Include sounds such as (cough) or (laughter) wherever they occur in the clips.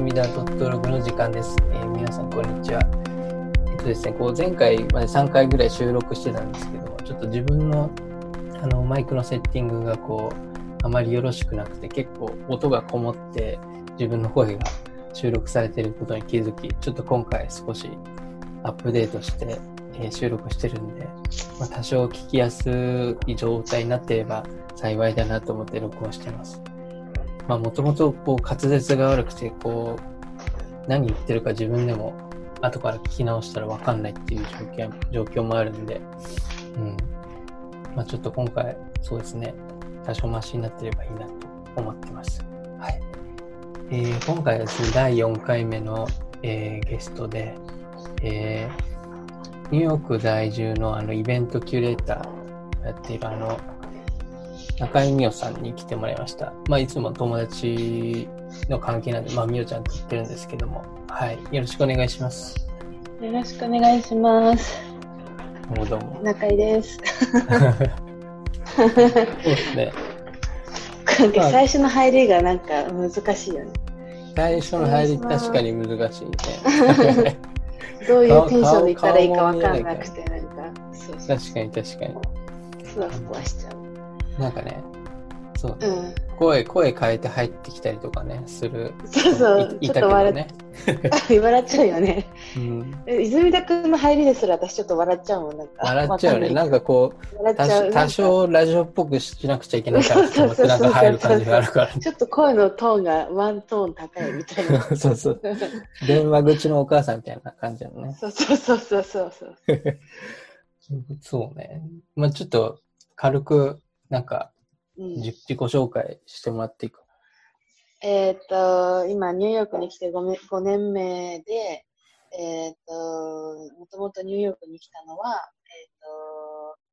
みだ .log の時間です、えー皆さん、こんにちは。えっとですね、こう前回まで3回ぐらい収録してたんですけども、ちょっと自分のあのマイクのセッティングがこう、あまりよろしくなくて、結構音がこもって自分の声が収録されてることに気づき、ちょっと今回少しアップデートして、えー収録してるんで、まあ、多少聞きやすい状態になってれば幸いだなと思って録音してます。まあもともとこう滑舌が悪くて、こう、何言ってるか自分でも後から聞き直したらわかんないっていう状況状況もあるんで、うん。まあちょっと今回、そうですね、多少マシになってればいいなと思ってます。はい。えー今回はですね、第4回目の、えーゲストで、えーニューヨーク在住のあのイベントキュレーターやっているあの中井美代さんに来てもらいました。まあ、いつも友達の関係なんで、まあ、美代ちゃんって言ってるんですけども、はい。よろしくお願いします。よろしくお願いします。どうもどうも。中井です。そうですね。なんか最初の入りがなんか難しいよね。最初の入り確かに難しいね。(laughs) どういうテンションでいったらいいかわかんなくて、なんか、そうそう、確かに確かに。ふわふわしちゃう。なんかね、そう、うん。声、声変えて入ってきたりとかね、する。そうそう、いいちょっと笑ったけどね。(laughs) 笑っちゃうよね。うん、え泉田君の入りですら私ちょっと笑っちゃうもん。なんか笑っちゃうよね。なんかこう。多少多少ラジオっぽくしなくちゃいけないからと思ってなんか入る感じがあるから。ちょっと声のトーンがワントーン高いみたいな。(laughs) そうそう。電話口のお母さんみたいな感じなのね。そうそうそうそうそうそう。(laughs) そうね。まあちょっと軽くなんかうん自自己紹介してもらっていいか？えっ、と、今、ニューヨークに来て 5, め5年目で、えっ、と、もともとニューヨークに来たのは、えっ、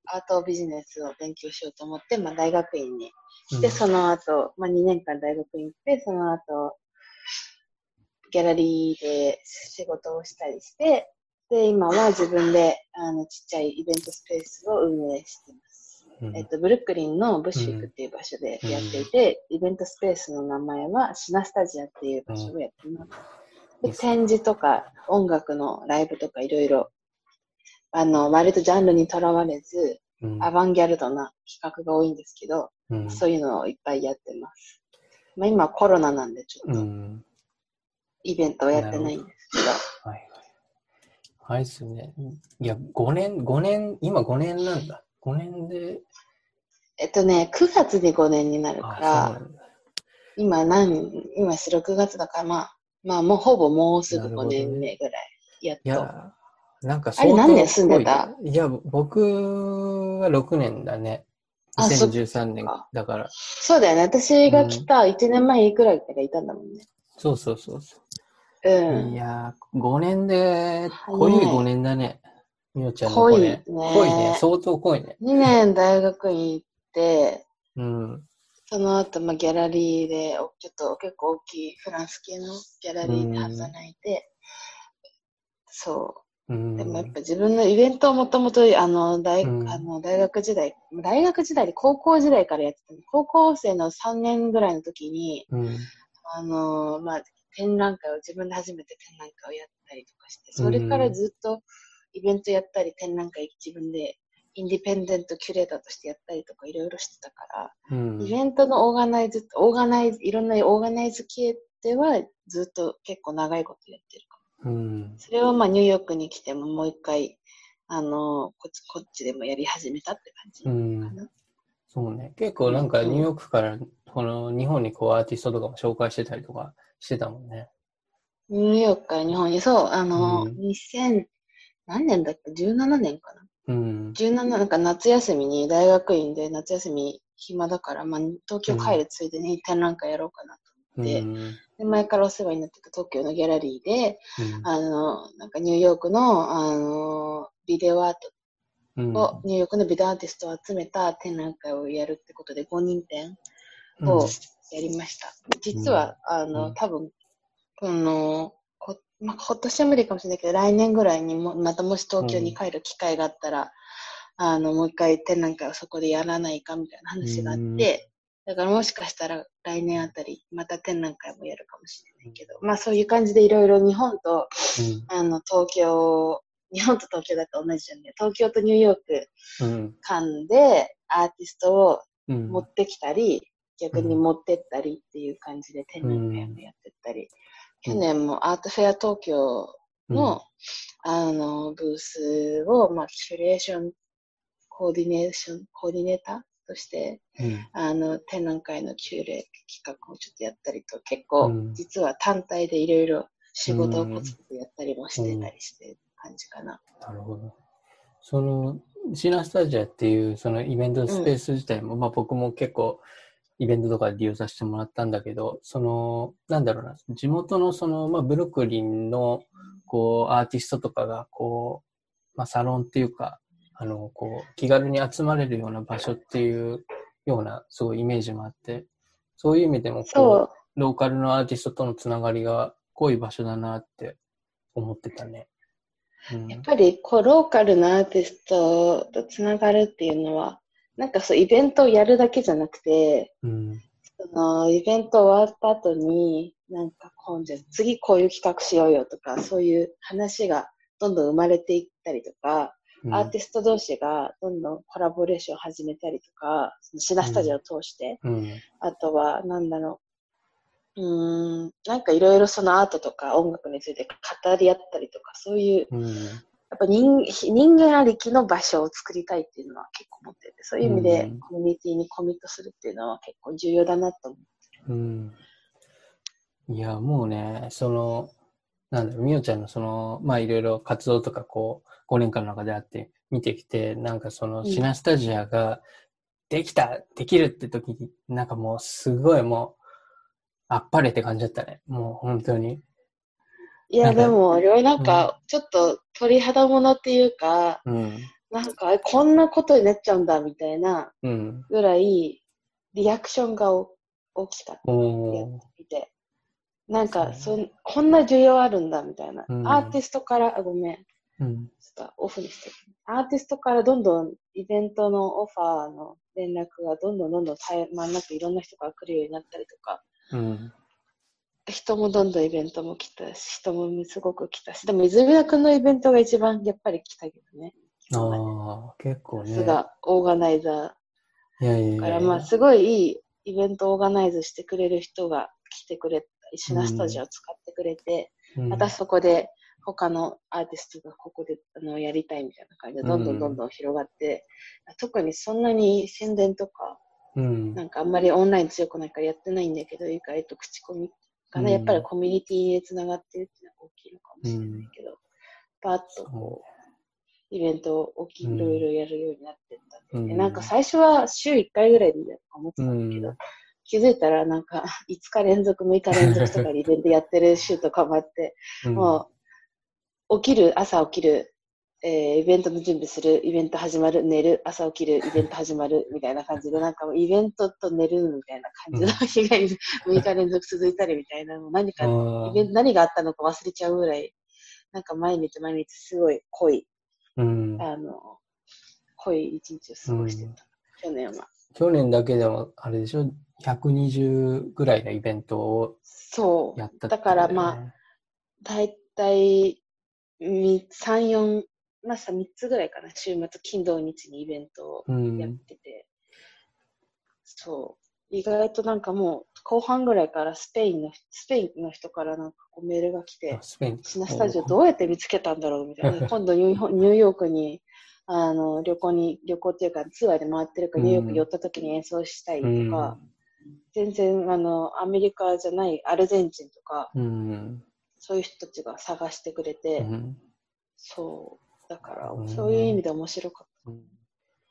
と、アートビジネスを勉強しようと思って、まあ、大学院に来て、うんその後、まあ、2年間大学院行って、その後、ギャラリーで仕事をしたりして、で、今は自分で、あの、ちっちゃいイベントスペースを運営してます。うんえっと、ブルックリンのブッシュイクっていう場所でやっていて、イベントスペースの名前はシナスタジアっていう場所をやっています。で展示とか音楽のライブとかいろいろ、あの、割とジャンルにとらわれず、うんアバンギャルドな企画が多いんですけど、うんそういうのをいっぱいやってます。まあ今コロナなんでちょっとうん。イベントをやってないんですけど、はいはい。あれですよね。いや、5年、5年、今5年なんだ。5年で、えっとね、9月で5年になるから。今何、今6月だから、まあ、まあもうほぼもうすぐ5なるほどね年目ぐらい、やっと。いや、なんかあれ何年住んでた？いいや、僕は6年だね。あそっ2013年かだから。そうだよね。私が来た1年前くらいからいたんだもんね。そうそうそうそう。うん。いやー、5年で、濃い5年だね。みおちゃんの濃い5ね年。濃いね。相当濃いね。2年大学院行って、うん。その後、まあ、ギャラリーで、おちょっと結構大きいフランス系のギャラリーで働いて、そうう。ん。でもやっぱ自分のイベントをもともと、あの、大、うんあの、大学時代、大学時代で高校時代からやってたの高校生の3年ぐらいの時に、うん。あの、まあ、展覧会を自分で初めて展覧会をやったりとかして、それからずっとイベントやったり、展覧会自分でインディペンデントキュレーターとしてやったりとかいろいろしてたから、うん。イベントのオーガナイズ、オーガナイズ、いろんなオーガナイズ系ではずっと結構長いことやってるかも。うん。それをまあニューヨークに来てももう一回、あの、こっち、こっちでもやり始めたって感じうかん。な。そうね。結構なんかニューヨークから、この日本にこうアーティストとかも紹介してたりとかしてたもんね。ニューヨークから日本に、そう、あの、うん2000、何年だっけ ?17 年かな。うん。17なんか夏休みに大学院で夏休み暇だから、まあ、東京帰るついでに展覧会やろうかなとうん。でで前からお世話になってた東京のギャラリーでうん。あのなんかニューヨークのあのビデオアーうん。トを、ニューヨークのビデオアーティストを集めた展覧会をやるってことで5人展うん。をやりました、実はあの、うん。多分このこまあ、今年は無理かもしれないけど来年ぐらいにもまたもし東京に帰る機会があったら、あのもう一回展覧会をそこでやらないかみたいな話があって、だからもしかしたら来年あたり、また展覧会もやるかもしれないけど、まあそういう感じでいろいろ日本と、あの、東京、日本と東京だと同じじゃんね。東京とニューヨークうん。間でアーティストをうん。持ってきたり、逆に持ってったりっていう感じで展覧会もやってったり、うん去年もアートフェア東京の、あの、ブースを、まあ、キュレーション、コーディネーション、コーディネーターとして、うん。あの、展覧会のキュレ企画をちょっとやったりと、結構、うん実は単体でいろいろ仕事をコツコツやったりもしてたりしてる感じかな。なるほど。その、シナスタジアっていうそのイベントスペース自体も、まあ僕も結構イベントとかで利用させてもらったんだけど、その、なんだろうな、地元のその、まあブルックリンの、こう、アーティストとかが、こう、まあサロンっていうか、あの、こう、気軽に集まれるような場所っていうような、すごいイメージもあって、そういう意味でも、こう、ローカルのアーティストとのつながりが濃い場所だなって思ってたね。うんやっぱりこうローカルなアーティストとつながるっていうのは、なんかそうイベントをやるだけじゃなくて、うん。そのイベント終わった後に、なんか今度次こういう企画しようよとか、そういう話がどんどん生まれていったりとか、うんアーティスト同士がどんどんコラボレーションを始めたりとか、そのシナスタジオを通して、うん。あとは、なんだろう、うーん、なんかいろいろそのアートとか音楽について語り合ったりとか、そういううん。やっぱ人人間ありきの場所を作りたいっていうのは結構思ってて、そういう意味でうんコミュニティにコミットするっていうのは結構重要だなと思う。うん。いや、もうね、その、なんだろう、みおちゃんのその、まあいろいろ活動とかこう、5年間の中であって見てきて、なんかその、うんシナスタジアができた、できるって時に、なんかもうすごいもう、あっぱれって感じだったね。もう本当に。いや、でも、俺はなんか、ちょっと鳥肌ものっていうか、うん。なんか、こんなことになっちゃうんだみたいなうん。ぐらい、リアクションがお大きかった。見て。なんか、そこんな需要あるんだみたいな。うんアーティストから、あごめん。うん。ちょっとオフにして。アーティストからどんどんイベントのオファーの連絡がどんどんどんどん絶え間なくいろんな人が来るようになったりとか、うん。人もどんどんイベントも来たし、人もすごく来たし、でも泉田君のイベントが一番やっぱり来たけどね。ああ、結構ね。さすがオーガナイザいやいやいやーから、まあすごいいいイベントをオーガナイズしてくれる人が来てくれた、シナスタジオを使ってくれて、うんまたそこで他のアーティストがここであのやりたいみたいな感じでどんどんどんどん広がって、特にそんなに宣伝とかうん。なんかあんまりオンライン強くないからやってないんだけど意外と口コミかな、うんやっぱりコミュニティでつながってるっていうのが大きいのかもしれないけど、パーッとこうイベントを大きいろいろやるようになってったんで、うん。なんか最初は週1回ぐらいでいいやとか思ってたんだけど、うん。気づいたらなんか (laughs) 5日連続6日連続とかでイベントやってる週とかもあってうん。もう、起きる、朝起きる、えーイベントの準備する、イベント始まる、寝る、朝起きる、(laughs) イベント始まる、みたいな感じで、なんかもうイベントと寝るみたいな感じの日が6日連続続いたりみたいな、もう何か、あイベント何があったのか忘れちゃうぐらい、なんか毎日毎日すごい濃い、ーうん。あの、濃い一日を過ごしてた。去年は。去年だけでも、あれでしょ、120ぐらいのイベントをそう。やったってだからまあ、だいたい3、4、まあさ、3つぐらいかな。週末、金土日にイベントをやってて、そう。意外となんかもう、後半ぐらいからスペインの、スペインの人からなんかこうメールが来てあ、スペイン。シナスタジオどうやって見つけたんだろう？みたいな。(laughs) 今度ニューヨークに、あの、旅行に、旅行っていうかツアーで回ってるから、ニューヨークに寄った時に演奏したいとか、全然、あの、アメリカじゃないアルゼンチンとか、うん。そういう人たちが探してくれて、うんそう。だからう、んそういう意味で面白かっうん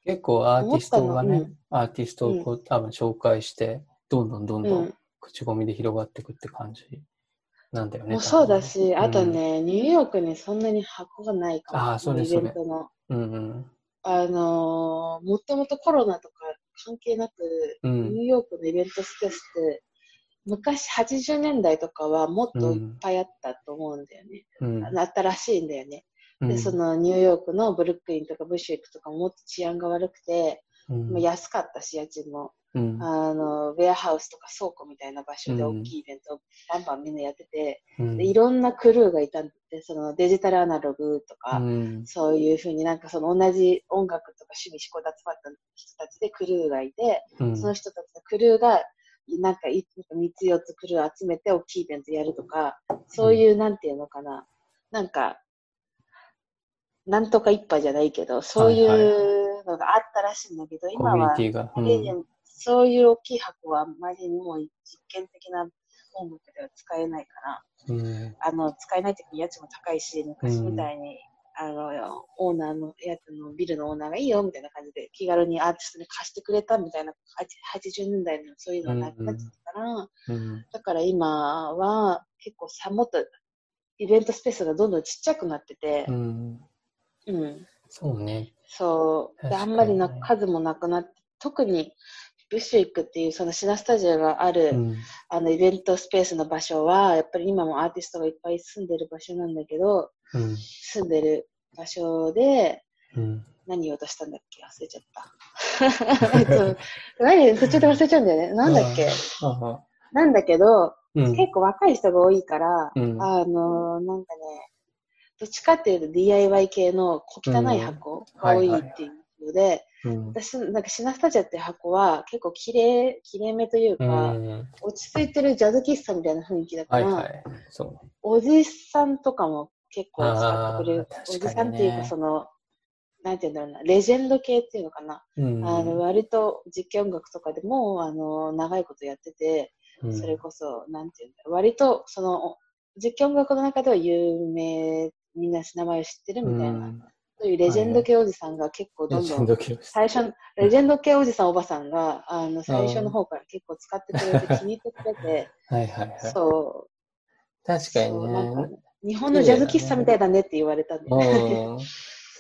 結構アーティストがね、アーティストをこう、多分紹介して、どんどんどんた。どうんん。口コミで広がっていくって感じなんだよね。もうそうだし、あと、ね、ニューヨークにそんなに箱がないから、あーそうですイベントの。うんうんあのーもともとコロナとか関係なく、うんニューヨークのイベントスペースって、昔80年代とかはもっといっぱいあったと思うんだよね。うんあのあったらしいんだよね。うん。で、そのニューヨークのブルックリンとかブッシュエックとかももっと治安が悪くて、うん。まあ安かったし、家賃も。うん。あの、ウェアハウスとか倉庫みたいな場所でうん。大きいイベントをバンバンみんなやってて、うん。でいろんなクルーがいたんで、そのデジタルアナログとか、うん。そういうふうになんかその同じ音楽とか趣味思考で集まった人たちでクルーがいて、うん。その人たちのクルーが、なんかい3つ4つクルー集めて大きいイベントやるとか、そういう、なんていうのかな、なんか、なんとか一杯じゃないけど、そういうのがあったらしいんだけど、コ今はそういう大きい箱はあまりにも実験的な音楽では使えないから、うん。あの、使えないっていうか家賃も高いし、昔みたいに、あの、オーナーのやつのビルのオーナーがいいよみたいな感じで気軽にアーティストに貸してくれたみたいな、80年代のそういうのがなくなっちゃったから、うん。だから今は結構さ、もっとイベントスペースがどんどんちっちゃくなっててう、ん。うん、そうね。そう。で、あんまりな数もなくなって、特にブッシュイックっていうそのシナスタジオがある、うん。あのイベントスペースの場所は、やっぱり今もアーティストがいっぱい住んでる場所なんだけど、うん。住んでる場所で、うん。何言おうとしたんだっけ？忘れちゃった。(laughs) えっと何？途中で忘れちゃうんだよね。なんだっけ？なんだけど、うん。結構若い人が多いから、うんあの、なんかね、どっちかっていうと DIY 系の小汚い箱が多いっていうので、うん。私、なんかシナスタジオっていう箱は結構綺麗、綺麗めといううか、ん。落ち着いてるジャズ喫茶みたいな雰囲気だから、はいはい。そう。おじさんとかも結構使ってくれるあー。おじさんっていうか、その、なんて言うんだろうな、レジェンド系っていうのかな。うん。あの、割と実況音楽とかでも、あの、長いことやってて、うんそれこそ、なんて言うんだろう、割と、その、実況音楽の中では有名、みんな名前を知ってるみたいな、うんそういうレジェンド系おじさんが結構どんどん。最初の、レジェンド系おじさんおばさんが、あの、最初の方から結構使ってくれて気に入ってくれて、(laughs) はいはいはい。そう、確かにね。日本のジャズ喫茶みたいだねって言われたんで、うん。(laughs)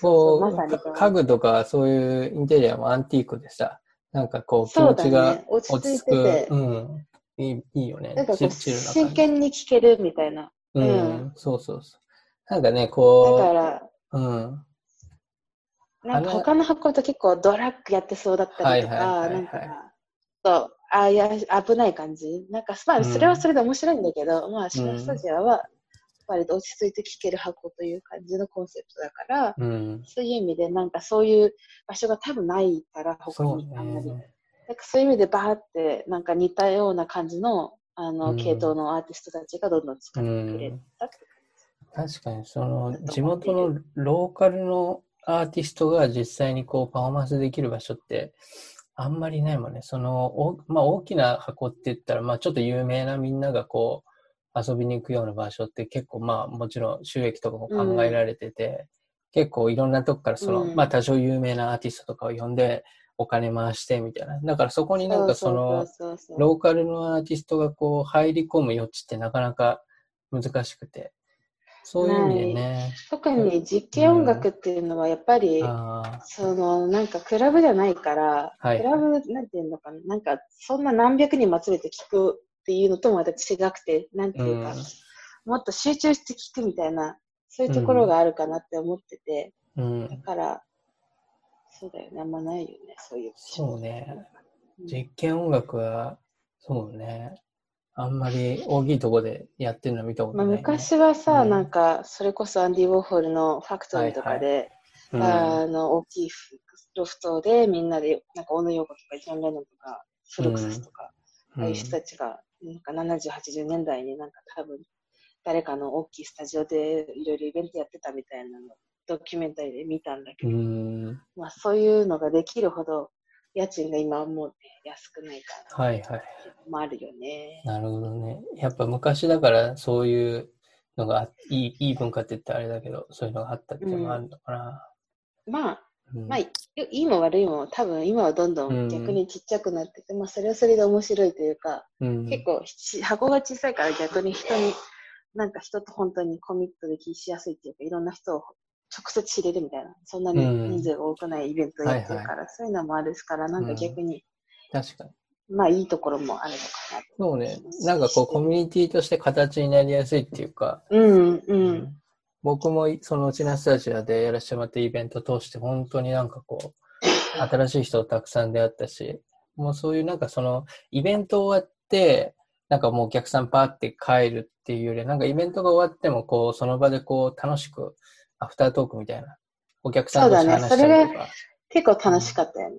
そこう、うまさにか家具とかそういうインテリアもアンティークでさ、なんかこう気持ちが落ち着い落ち着く。ててうん。いいいいよね。なんかこう、真剣に聴けるみたいな。ううんん。そうそうそう。なんかね、だこから、う、うん。なんか他の箱と結構ドラッグやってそうだったりとか、なんか、そう、あいや、危ない感じ。なんか、まあ、うんそれはそれで面白いんだけど、まあ、シナスタジオは、割と落ち着いて聴ける箱という感じのコンセプトだから、うん。そういう意味で、なんかそういう場所が多分ないから、他そうにあんまり。ね。なんかそういう意味でバーって、なんか似たような感じの、あの、うん系統のアーティストたちがどんどん使ってくれたって確かに、その、地元のローカルのアーティストが実際にこうパフォーマンスできる場所って、あんまりないもんね。その、おまあ大きな箱って言ったら、まあちょっと有名なみんながこう、遊びに行くような場所って結構まあもちろん収益とかも考えられてて、結構いろんなとこからその、うんまあ多少有名なアーティストとかを呼んでお金回してみたいな。だからそこになんかその、ローカルのアーティストがこう入り込む余地ってなかなか難しくて、そういう意味でね。特に実験音楽っていうのはやっぱり、あそのなんかクラブじゃないから、はいクラブなんていうのかな、なんかそんな何百人も集めて聞くっていうのともまた違くて、なんてあ、いうか、もっと集中して聞くみたいな、そういうところがあるかなって思ってて、うん。うんだから、そうだよね、あんまないよね、そういう。そうね。うん実験音楽は、そうね。あんまり大きいとこでやってるの見たことまあ、ない、ね。昔はさ、うんなんか、それこそアンディ・ウォーホルのファクトリーとかで、うん、あの、大きいロフトでみんなで、なんか、小野洋子とか、ジョン・レノンとか、フルクサスとか、ああいう人たちが、なんか70、80年代になんか多分、誰かの大きいスタジオでいろいろイベントやってたみたいなの、ドキュメンタリーで見たんだけうど、ん。まあそういうのができるほど、家賃が今はもう、ね、安くないから、はいはい。もあるよね。なるほどね。やっぱ昔だからそういうのがいいいい文化って言ったらあれだけど、そういうのがあったっていうのがあるのかな。まあ、うんまあ、いいいも悪いも、多分今はどんどうんん逆にちっちゃくなってて、まあそれはそれで面白いというか、うん結構し箱が小さいから逆に人に、なんか人と本当にコミットできしやすいっていうか、いろんな人を直接知れるみたいな、そんなにうん人数が多くないイベントをやってるから、そういうのもあるから、なんか逆に、確かに。まあいいところもあるのかなと。そうね。なんかこうコミュニティとして形になりやすいっていうか、うん、うん。僕もそのうちなスタジオでやらせてもらったイベントを通して本当になんかこう、(laughs) 新しい人とたくさん出会ったし、もうそういうなんかその、イベント終わって、なんかもうお客さんパーって帰るっていうよりは、なんかイベントが終わっても、こう、その場でこう、楽しく、アフタートークみたいな、お客さんとそうだね話したりとか。結構楽しかったよね。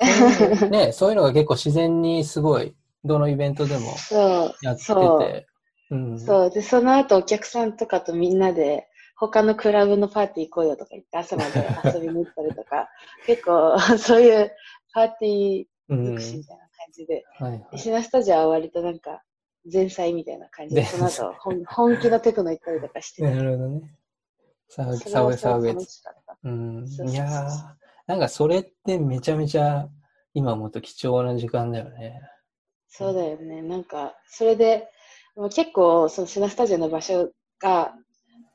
そういうね、そういうのが結構自然にすごい、どのイベントでも (laughs) そう。やってそうて。うん。そう。で、その後お客さんとかとみんなで、他のクラブのパーティー行こうよとか言って朝まで遊びに行ったりとか、(laughs) 結構そういうパーティーうん。尽くしみたいな感じで、はいはい。石のスタジオは割となんか前菜みたいな感じで、前そ菜の後本本気のテクノ行ったりとかしてなるほどね。サウそれサウはすごいサウエ楽しかった。うん。いやー、なんかそれってめちゃめちゃ今思うと貴重な時間だよね。そうだよね。なんか、それで、結構、そのシナスタジオの場所が、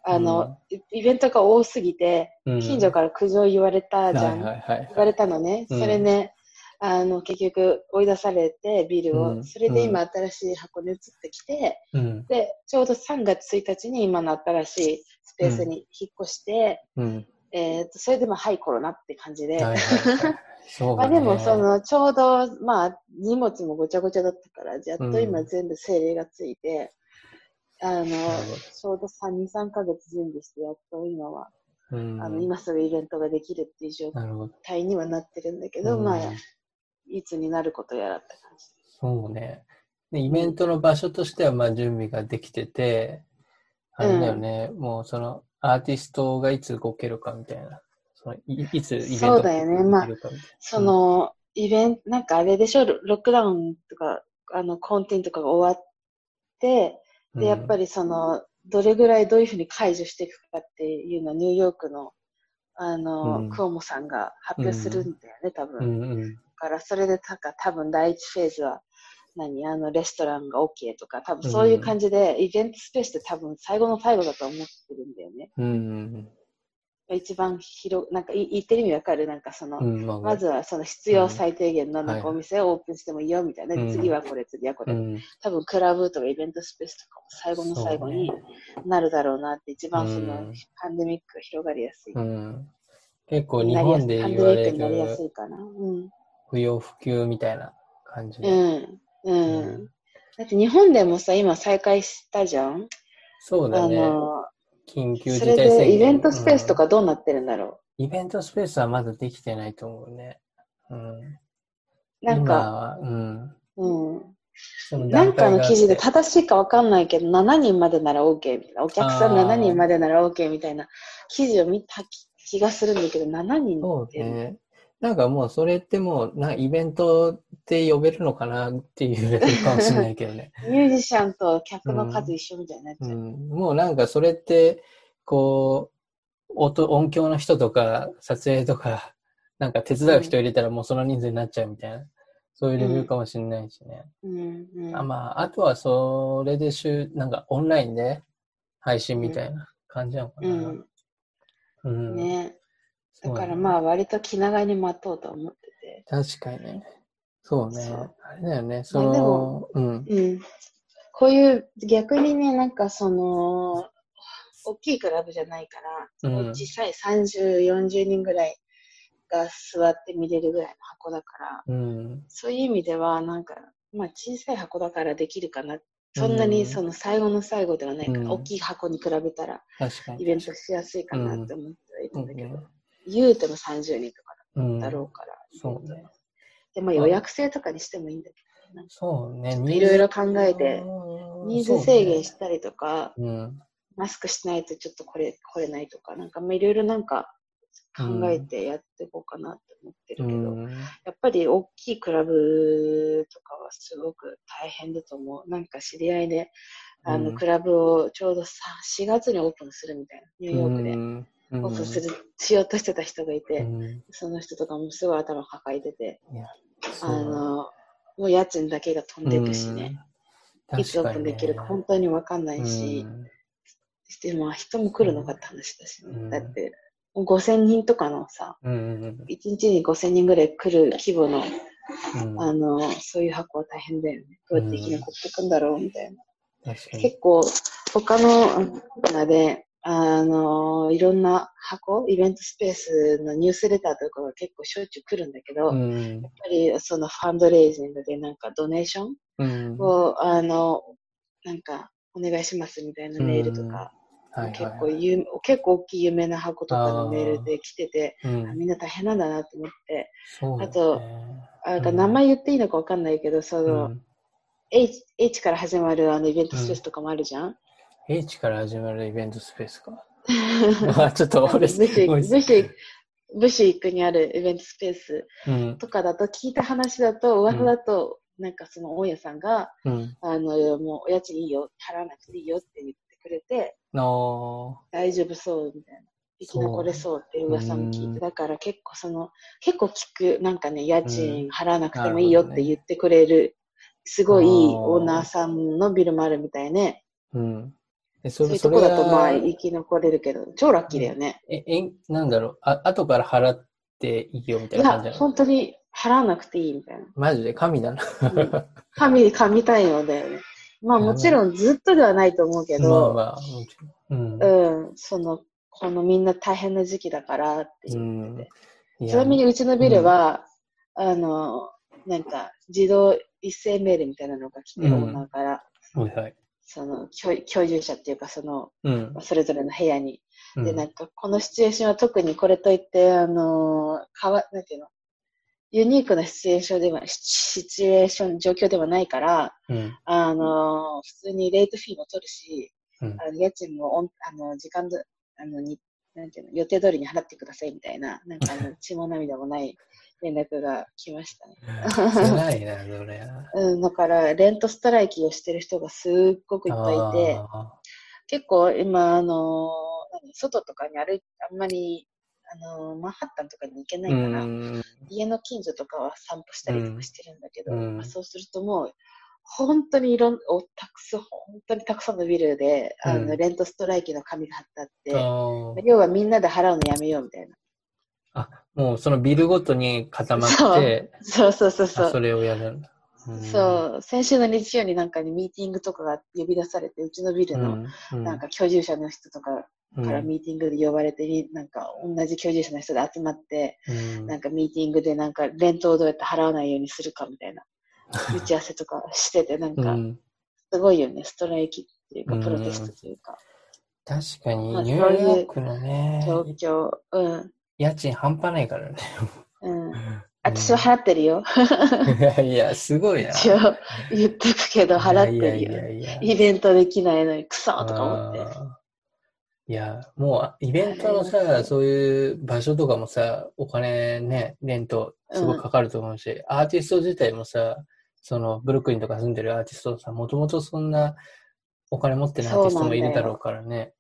あの、イイベントが多すぎて、うん。近所から苦情言われたじゃん。言われたのね。うんそれね、あの、結局追い出されて、ビルを。うんそれで今新しい箱に移ってきて、うん。で、ちょうど3月1日に今の新しいスペースに引っ越して、うん。えっと、それでまあ、はい、コロナって感じで。はいはいはい。そうまあ。でも、その、ちょうど、まあ、荷物もごちゃごちゃだったから、やっと今うん全部整理がついて、あの、るほどちょうど3、2、3ヶ月準備して、やっと今は、うん、あの、今すぐイベントができるっていう状。態にはなってるんだけど、うんまあ、いつになることやらって感じ。そうね。でイベントの場所としては、まあ、準備ができてて、あれだよね、もうその、アーティストがいつ動けるかみたいな。そのいいつイベントそうだよね。まあその、イベント、なんかあれでしょ、ロロックダウンとか、あの、コンテンツとかが終わって、で、やっぱり、りその、どれぐらいどういうふうに解除していくかっていうのをニューヨークの、あの、うん。クオモさんが発表するんだよね、多分。うんだうん。から、それで、たか、多分第一フェーズは、何あの、レストランが OK とか、多分そういう感じで、イベントスペースって多分最後の最後だと思ってるんだよね。うんうん一番広、なんかい言ってる意味わかる？なんかその、うん。うん、まあ、まずはその必要最低限のなんかはいお店をオープンしてもいいよみたいな、うん次はこれ、次はこれ、うん、多分クラブとかイベントスペースとかも最後の最後になるだろうなって、一番その、うんパンデミックが広がりやすい。うん。結構日本で言われるいかな。うん。不要不急みたいな感じで。うん。うん。うんだって日本でもさ、今再開したじゃん、あそうだね。の、緊急事それ態宣言。でイベントスペースとうんかどうなってるんだろイベントスペースはまだできてないと思うね。うん。う。なん今か、は、うん。うん。なんかの記事で段正しいかわかんないけど、7人までなら OK みたいな。お客さんあー7人までなら OK みたいな記事を見た気がするんだけど、7人そうって、ね。なんかもうそれってもうなイベントって呼べるのかなっていうレベルかもしれないけどね。(laughs) ミュージシャンと客の数一緒みたいになっちゃう。うん、もうなんかそれって、こう、音、音響の人とか撮影とか、なんか手伝う人入れたらもうその人数になっちゃうみたいな、そういうレベルかもしれないしね。うんうんあまあ、あとはそれでしゅ、なんかオンラインで配信みたいな感じなのかな。うんうん。ねだからあ、まあ割と気長に待とうと思ってて。確かにね。そうね。そうあれだよね。そのも、うん。うん。こういう逆にね、なんかその、大きいクラブじゃないから、うん小さい30、40人ぐらいが座って見れるぐらいの箱だから、うん。そういう意味では、なんか、まあ小さい箱だからできるかな。そんなにその最後の最後ではないから、うん大きい箱に比べたら確かに。イベントしやすいかなって思ってはいるんだけど、うん言うても30人とかうん。だろうから。そうね。でも予約制とかにしてもいいんだけど、そうね。いろいろ考えて、人数制限ししたりとか、うん。マスクしないとちょっとこれ来れないとか、なんかまあいろいろなんか考えてやっていこうかなって思ってうるけど、ん。やっぱり大きいクラブとかはすごく大変だと思う。なんか知り合いで、あの、うんクラブをちょうどさ4月にオープンするみたいな、ニューヨークでうんオープンする、しようとしてた人がいて、うん。その人とかもすごい頭抱えてて、あの、もう家賃だけが飛んでいくしね、うん。いつオープンできるか本当にわかんないし、うん。でまあ人も来るのかって話だしね、うん。だって、もう5000人とかのさ、うん。うん1日に5000人ぐらい来る規模の、うん。あの、そういう箱は大変だよね。どうやって生き残っていくんだろうみたいな。結構、他の、なで、あの、いろんな箱、イベントスペースのニュースレターとかが結構しょっちゅう来るんだけど、うやっん。ぱりそのファンドレイジングでなんかドネーションうん。を、あの、なんかお願いしますみたいなメールとか、はい結構結構大きい有名な箱とかのメールで来てて、みんな大変なんだなと思って、ね。あとあなんかうん。名前言っていいのかわかんないけど、その、うん。H, H から始まるあのイベントスペースとかもあるじゃん、H から始まるイベントスペースか。(laughs) あちょっと俺、ブシごめんブシックにあるイベントスペースうん。とかだと聞いた話だと噂だと、なんかその大家さんがうん。あのもうお家賃いいよ払わなくていいよって言ってくれての大丈夫そうみたいな生き残れそうっていう噂も聞いてだから結構その結構聞くなんかね家賃払わなくてもいいよって言ってくれる、すごいいいオーナーさんのビルもあるみたいねうん。え、そそういうとこだとまあは、生き残れるけど超ラッキーだよね、え、え、なんだろう、あ、後から払っていいよみたいな感じなの？本当に払わなくていいみたいな。マジで？神だな。うん。神、神対応だよね。まあもちろんずっとではないと思うけまあど、まあ、もちろん。うん。うん、その、このみんな大変な時期だからってう言ってん。て。いや。ちなみにうちのビルは、あの、なんか自動一斉メールみたいなのが来て、うんオーナーから、はいはい。その居居住者っていうか、その、うん。それぞれの部屋に。うんで、なんかこのシチュエーションは特にこれといって、あの、かわ、なんていうの、ユニークなシチュエーションでは、シシチュエーション、状況ではないから、うん。あの、普通にレートフィーも取るし、うんあの家賃もオンあの時間ど、あのになんていうの、予定通りに払ってくださいみたいな、なんかあの血も涙もない連絡が来ましたね。辛いな、それ。(laughs) うん、だから、レントストライキをしてる人がすっごくいっぱいいて、あ結構今、あの、何外とかに歩いて、あんまり、あの、マンハッタンとかに行けなーいから、うん。家の近所とかは散歩したりとかしてるんだけど、うんまあ、そうするともう、本当にいろんおたくさん、本当にたくさんのビルで、あのうんレントストライキの紙が貼ってあって、要はみんなで払うのやめようみたいな。あ、もうそのビルごとに固まって、そう。そうそうそ。あそう。れをやる。んだ。うんそう、先週の日曜になんかにミーティングとかが呼び出されて、うちのビルの、うんうん。なんか居住者の人とかからうん。ミーティングで呼ばれて、みなんか同じ居住者の人で集まって、うん。なんかミーティングでなんかレントをどうやって払わないようにするかみたいな (laughs) 打ち合わせとかしてて、なんかうん。すごいよね、ストライキっていうか、うん。プロテストというか、確かにまあニューヨークのね、状況、うん、家賃半端ないからね。うん。(laughs) 私は払ってるよ。いやいや、すごいな。一応言っとくけど、払ってるよ。いやいやいやイベントできないのに、クソとか思って。いや、もうイベントのさ、そういう場所とかもさ、お金ね、レントすごいかかると思うし、アーティスト自体もさ、そのブルックリンとか住んでるアーティストさ、もともとそんなお金持ってないアーティストもいるだろうからね。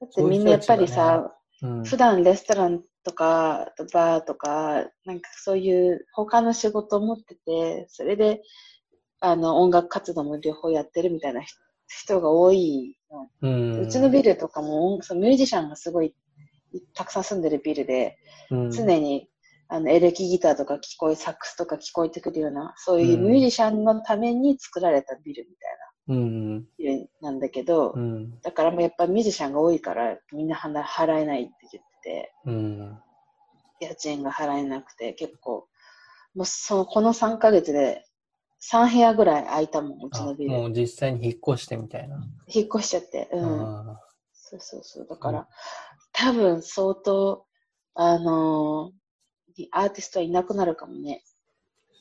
だってみんなやっぱりさ、うん。普段レストランとかバーとか、なんかそういう他の仕事を持ってて、それであの音楽活動も両方やってるみたいな人人が多いの。うん。うちのビルとかも音そのミュージシャンがすごいたくさん住んでるビルで、うん、常にあのエレキギターとか聞こえ、サックスとか聞こえてくるような、そういうミュージシャンのために作られたビルみたいうん。なビルなんだけど、うん。だからもうやっぱミュージシャンが多いからみんな払払えないって言ってうん。て、家賃が払えなくて結構、もうそのこの3ヶ月で3部屋ぐらい空いたもん、うちあのビル。もう実際に引っ越してみたいな。引っ越しちゃって。うん。あそうそうそう。だから、多分相当、あのーアーティストはいなくなるかもね。ー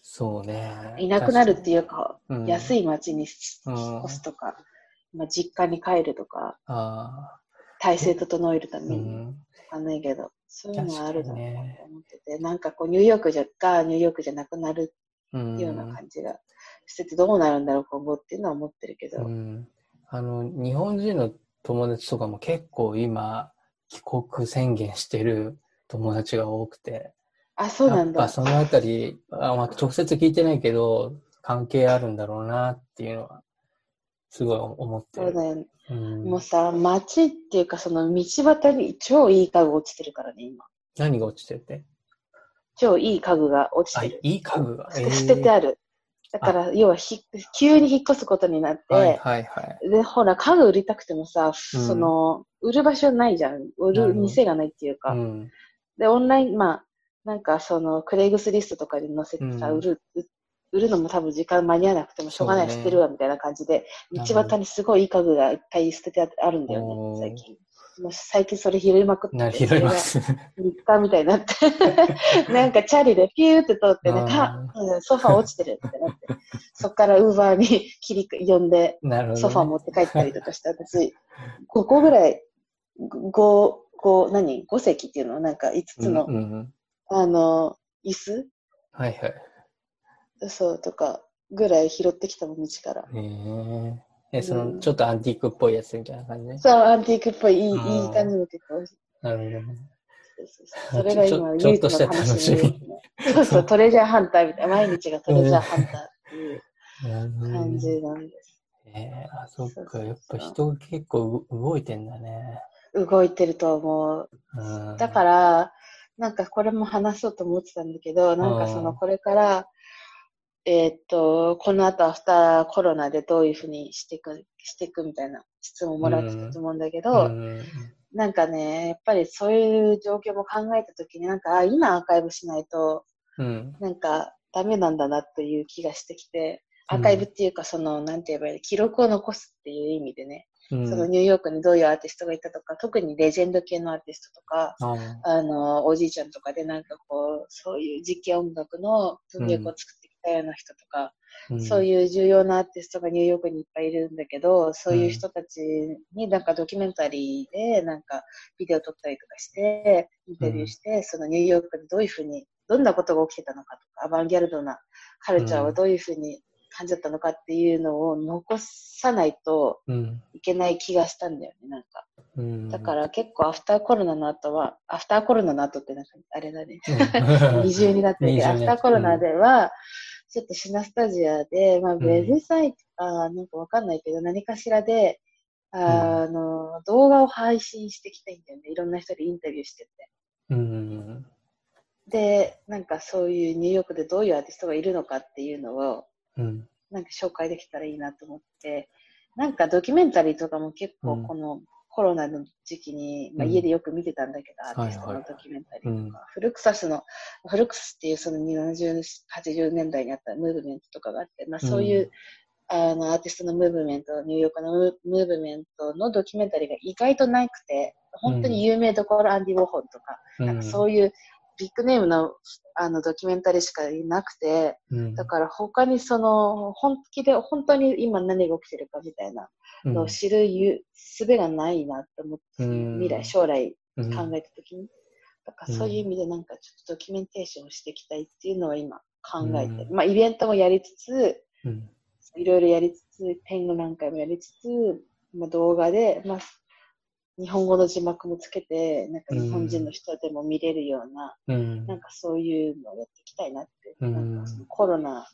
そうね。いなくなるっていうか、うん安い町にうん引っ越すとか、まあ、実家に帰るとか、あ体制整えるために、かんないけど、そういうのはあるだろうなと思ってて、なんかこう、ニューヨークじゃがニューヨークじゃなくなるうん。ような感じがしてて、どうなるんだろう、今後っていうのは思ってるけど。うん。あの、日本人の友達とかも結構今、帰国宣言してる友達が多くて、あ、そうなんだ。やっぱそのあたり、あまあ、直接聞いてないけど、関係あるんだろうなっていうのは、すごい思ってる。そうだよね。うんもうさ、街っていうか、その道端に超いい家具落ちてるからね、今。何が落ちてて？超いい家具が落ちあ、てる。いい家具が？捨て捨ててある。だから、要はひ、急に引っ越すことになって、はいはいはい。で、ほら、家具売りたくてもさ、うんその、売る場所ないじゃん。売る店がないっていうか。うん。で、オンライン、まあ、なんかその、クレイグスリストとかに載せてさ、うん売る、う売るのも多分時間間に合わなくてもしょうがない、ね捨てるわ、みたいな感じで、道端にすごいいい家具がいっぱい捨ててあるんだよね、最近。もう最近それ拾いまくって拾います。日課みたいになって、(laughs) なんかチャリでピューって通って、なんか、うんソファー落ちてるってなって、(laughs) そっからウーバーに切り呼んで、ね。ソファー持って帰ったりとかして、私、5個ぐらい、5、5、何 ?5 席っていうの？なんか5つの、うんうんうんあの、椅子？はいはい。そうとかぐらい拾ってきたもん、道から。へええ、その、うんちょっとアンティークっぽいやつみたいな感じね。そう、アンティークっぽい、いい、うんいい感じの結構。なるほどね。それが今、ちょっとした楽しみ。そうそう、トレジャーハンターみたいな、毎日がトレジャーハンターっていう感じなんです。ええあ、そっか。やっぱ人が結構う動いてんだね。動いてると思う。うん。だから、なんかこれも話そうと思ってたんだけど、なんかそのこれから、えーっと、この後アフターコロナでどういうふうにしていく、していくみたいな質問もらってたと思うんだけど、うん、なんかね、やっぱりそういう状況も考えたときに、なんか、あ今アーカイブしないと、うん。なんかダメなんだなという気がしてきて、アーカイブっていうか、その、なんて言えばいい、記録を残すっていう意味でね、うん。そのニューヨークにどういうアーティストがいたとか、特にレジェンド系のアーティストとか、ああの、おじいちゃんとかでなんかこう、そういう実験音楽の文脈を作ってきたような人とか、うん、そういう重要なアーティストがニューヨークにいっぱいいるんだけど、そういう人たちになんかドキュメンタリーでなんかビデオ撮ったりとかして、インタビューして、そのニューヨークでどういうふうに、どんなことが起きてたのかとか、アバンギャルドなカルチャーはどういうふうに感じだったのかっていうのを残さないとうん。いけない気がしたんだよね、なんか。うん。だから結構アフターコロナの後は、アフターコロナの後ってなんかあれだね。うん、(laughs) 二重になってるけど、アフターコロナでは、ちょっとシナスタジアで、まあ、ウんェブサイトか、なんかわかんないけど、何かしらで、あの、動画を配信していきたいんだよね。いろんな人にインタビューしてて。うん。で、なんかそういうニューヨークでどういうアーティストがいるのかっていうのを、うん。なんか紹介できたらいいなと思って、なんかドキュメンタリーとかも結構うんこのコロナの時期に、まあ、うん。家でよく見てたんだけど、アーティストはいはいのドキュメンタリーとか、うん。フルクサスの、フルクサスっていうその70、80年代にあったムーブメントとかがあって、まあそういう、あのアーティストのムーブメント、ニューヨークのムムーブメントのドキュメンタリーが意外となくて、本当に有名どころ、アンディ・ウォーホルとか、うん。なんかそういうビッグネームのあのドキュメンタリーしかいなくて、うん。だから他にその本気で本当に今何が起きてるかみたいなうん。のを知るゆ術がないなって思って、うん。未来、将来うん。考えたときに、だからそういう意味でなんかちょっとドキュメンテーションをしていきたいっていうのは今考えてまあイベントもやりつつ、うん。いろいろやりつつ、展覧何回もやりつつ、まあ、動画で、まあ、日本語の字幕もつけて、なんか日本人の人でも見れるような、うん。なんかそういうのをやっていきたいなって、うん。なんかそのコロナ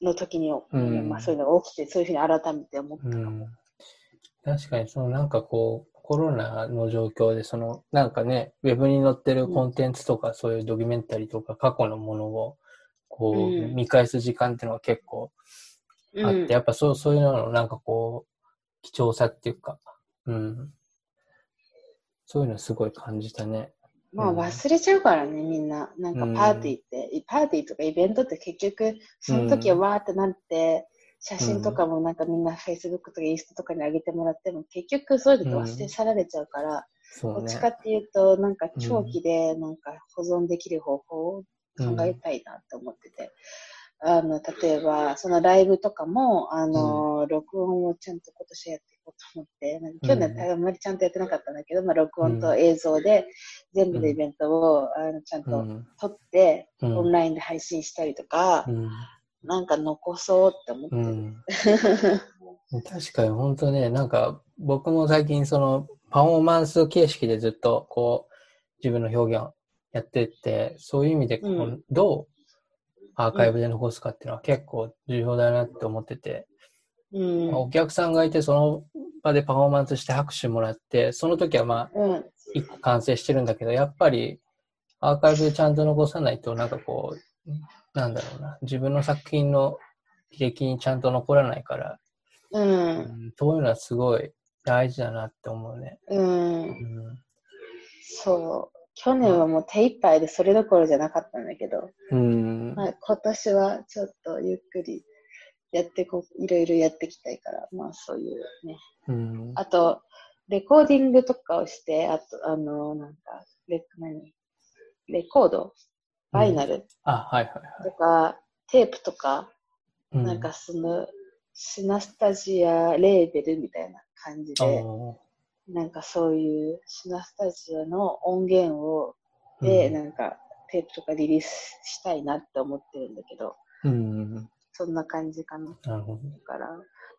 の時に、うん。まあそういうのが起きて、そういうふうに改めて思ったかも。うん。確かに、そのなんかこう、コロナの状況で、そのなんかね、ウェブに載ってるコンテンツとか、そういうドキュメンタリーとか、過去のものを、こう、うん。見返す時間っていうのが結構あって、うん。やっぱそうそういうののなんかこう、貴重さっていうか、うん。そういうのすごい感じたね。まあ忘れちゃうからね、みんな。なんかパーティーって、パーティーとかイベントって結局、その時はわーってなって、写真とかもなんかみんな Facebook とかインスタとかに上げてもらっても、結局そういうのって忘れ去られちゃうから、そうねどっち。かっていうと、なんか長期でなんか保存できる方法を考えたいなって思ってて。あの、例えば、そのライブとかも、あの、録音をちゃんと今年やっていこうと思って、なんか去年うんあんまりちゃんとやってなかったんだけど、まあ、録音と映像で全部のイベントを、あのちゃんとうん。撮って、うんオンラインで配信したりとか、うん。なんか残そうって思ってる。うん。(laughs) 確かに本当ね、なんか僕も最近そのパフォーマンス形式でずっとこう自分の表現をやってって、そういう意味でこう、うんどうアーカイブで残すかっていうのは結構重要だなって思ってて、うん。お客さんがいてその場でパフォーマンスして拍手もらって、その時はまあうん。一個完成してるんだけど、やっぱりアーカイブでちゃんと残さないとなんかこう、なんだろうな、自分の作品の履歴にちゃんと残らないから、う。うんん、そういうのはすごい大事だなって思うね。うん。うん。そう。去年はもう手一杯でそれどころじゃなかったんだけど、うん。まあ、今年はちょっとゆっくりやってこう、いろいろやっていきたいから、まあそういうね。うん。あと、レコーディングとかをして、あと、あの、なんか、レ何？レコード？バイナル？あ、はいはいはい。とか、テープとか、うなんか、その、シナスタジアレーベルみたいな感じで、おなんかそういうシナスタジアの音源を、で、うんなんかテープとかリリースしたいなって思ってるんだけど、うん。そんな感じかな。なるほど。だから、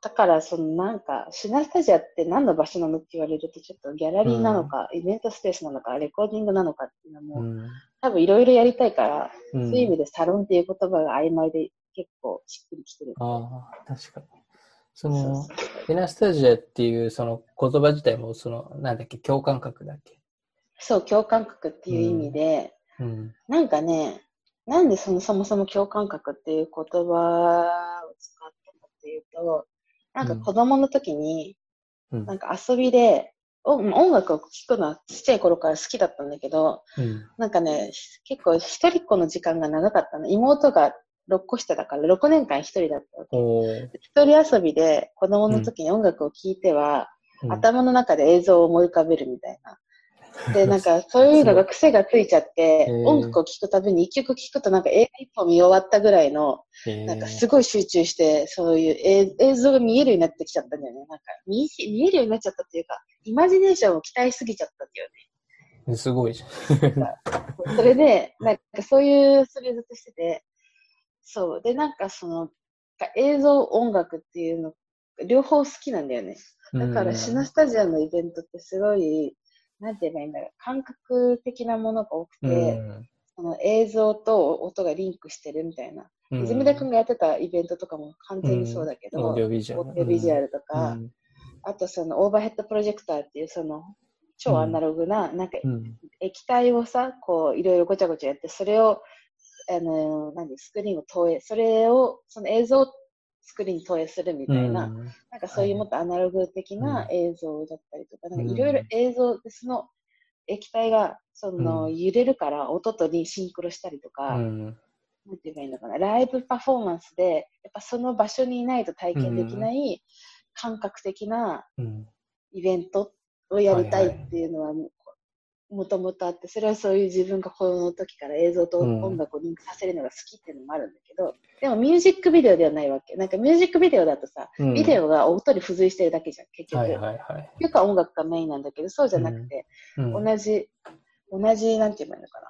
だからそのなんか、シナスタジアって何の場所なのって言われると、ちょっとギャラリーなのか、イベントスペースなのか、レコーディングなのかっていうのも、うん。多分いろいろやりたいから、うんそういう意味でサロンっていう言葉が曖昧で結構しっくりきてる。ああ、確かに。そのフェナスタジアっていうその言葉自体も、その、なんだっけ、共感覚だっけ？そう、共感覚っていう意味で、うん。なんかね、なんでそのそもそも共感覚っていう言葉を使ったかっていうと、なんか子供の時に、うん。なんか遊びで、お音楽を聴くのはちっちゃい頃から好きだったんだけど、うん。なんかね、結構一人っ子の時間が長かったの。妹が6個下だから6年間一人だったわけ。一人遊びで子供の時に音楽を聴いては、うん頭の中で映像を思い浮かべるみたいな。(laughs) で、なんかそういうのが癖がついちゃって音楽を聴くたびに一曲聴くとなんか映画一本見終わったぐらいの、なんかすごい集中して、そういう映映像が見えるようになってきちゃったんだよね。なんか見え見えるようになっちゃったっていうか、イマジネーションを期待しすぎちゃったんだよね。すごいじゃん。それで、なんかそういう、それずっとしてて、そう。で、なんかその、映像、音楽っていうの、両方好きなんだよね。だから、シナスタジアのイベントってすごい、なんて言えばいいんだろう、感覚的なものが多くて、その映像と音がリンクしてるみたいな。うん、泉田君がやってたイベントとかも完全にそうだけど、オーディオビジュアル。とか、うんあとそのオーバーヘッドプロジェクターっていうその超アナログな、なんかうん液体をさ、こういろいろごちゃごちゃやって、それを、あの、何、スクリーンを投影、それを、その映像をスクリーンに投影するみたいな、うん。なんかそういうもっとアナログ的なう映像だったりとか、なんかうん。いろいろ映像で、その液体が、その、うん。揺れるから音とにシンクロしたりとか、うん。なんて言えばいいのかな、ライブパフォーマンスで、やっぱその場所にいないと体験できない感覚的なうん。イベントをやりたいっていうのはももともとあって、それはそういう自分が子供の時から映像とうん音楽をリンクさせるのが好きっていうのもあるんだけど、でもミュージックビデオではないわけ。なんかミュージックビデオだとさ、うんビデオが音に付随してるだけじゃん、結局。はいはいはい。よくは音楽がメインなんだけど、そうじゃなくて、うん同じ、同じ、なんて言えばいいのかな。うん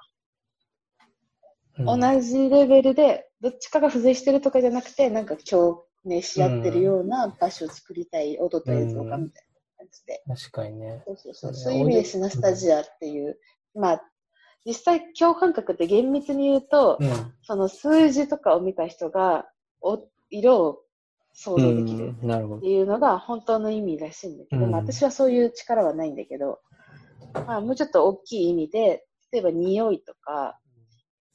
同じレベルで、どっちかが付随してるとかじゃなくて、なんか共鳴し合ってるような場所を作りたい、音と映像がみたいな感じで。確かにね。そうそうそう。ねそういう意味でシナスタジアっていう、まあ、実際共感覚って厳密に言うと、うんその数字とかを見た人がお色を想像できる。っていうのが本当の意味らしいんだけど、うんまあ、私はそういう力はないんだけど、まあ、もうちょっと大きい意味で、例えば匂いとか、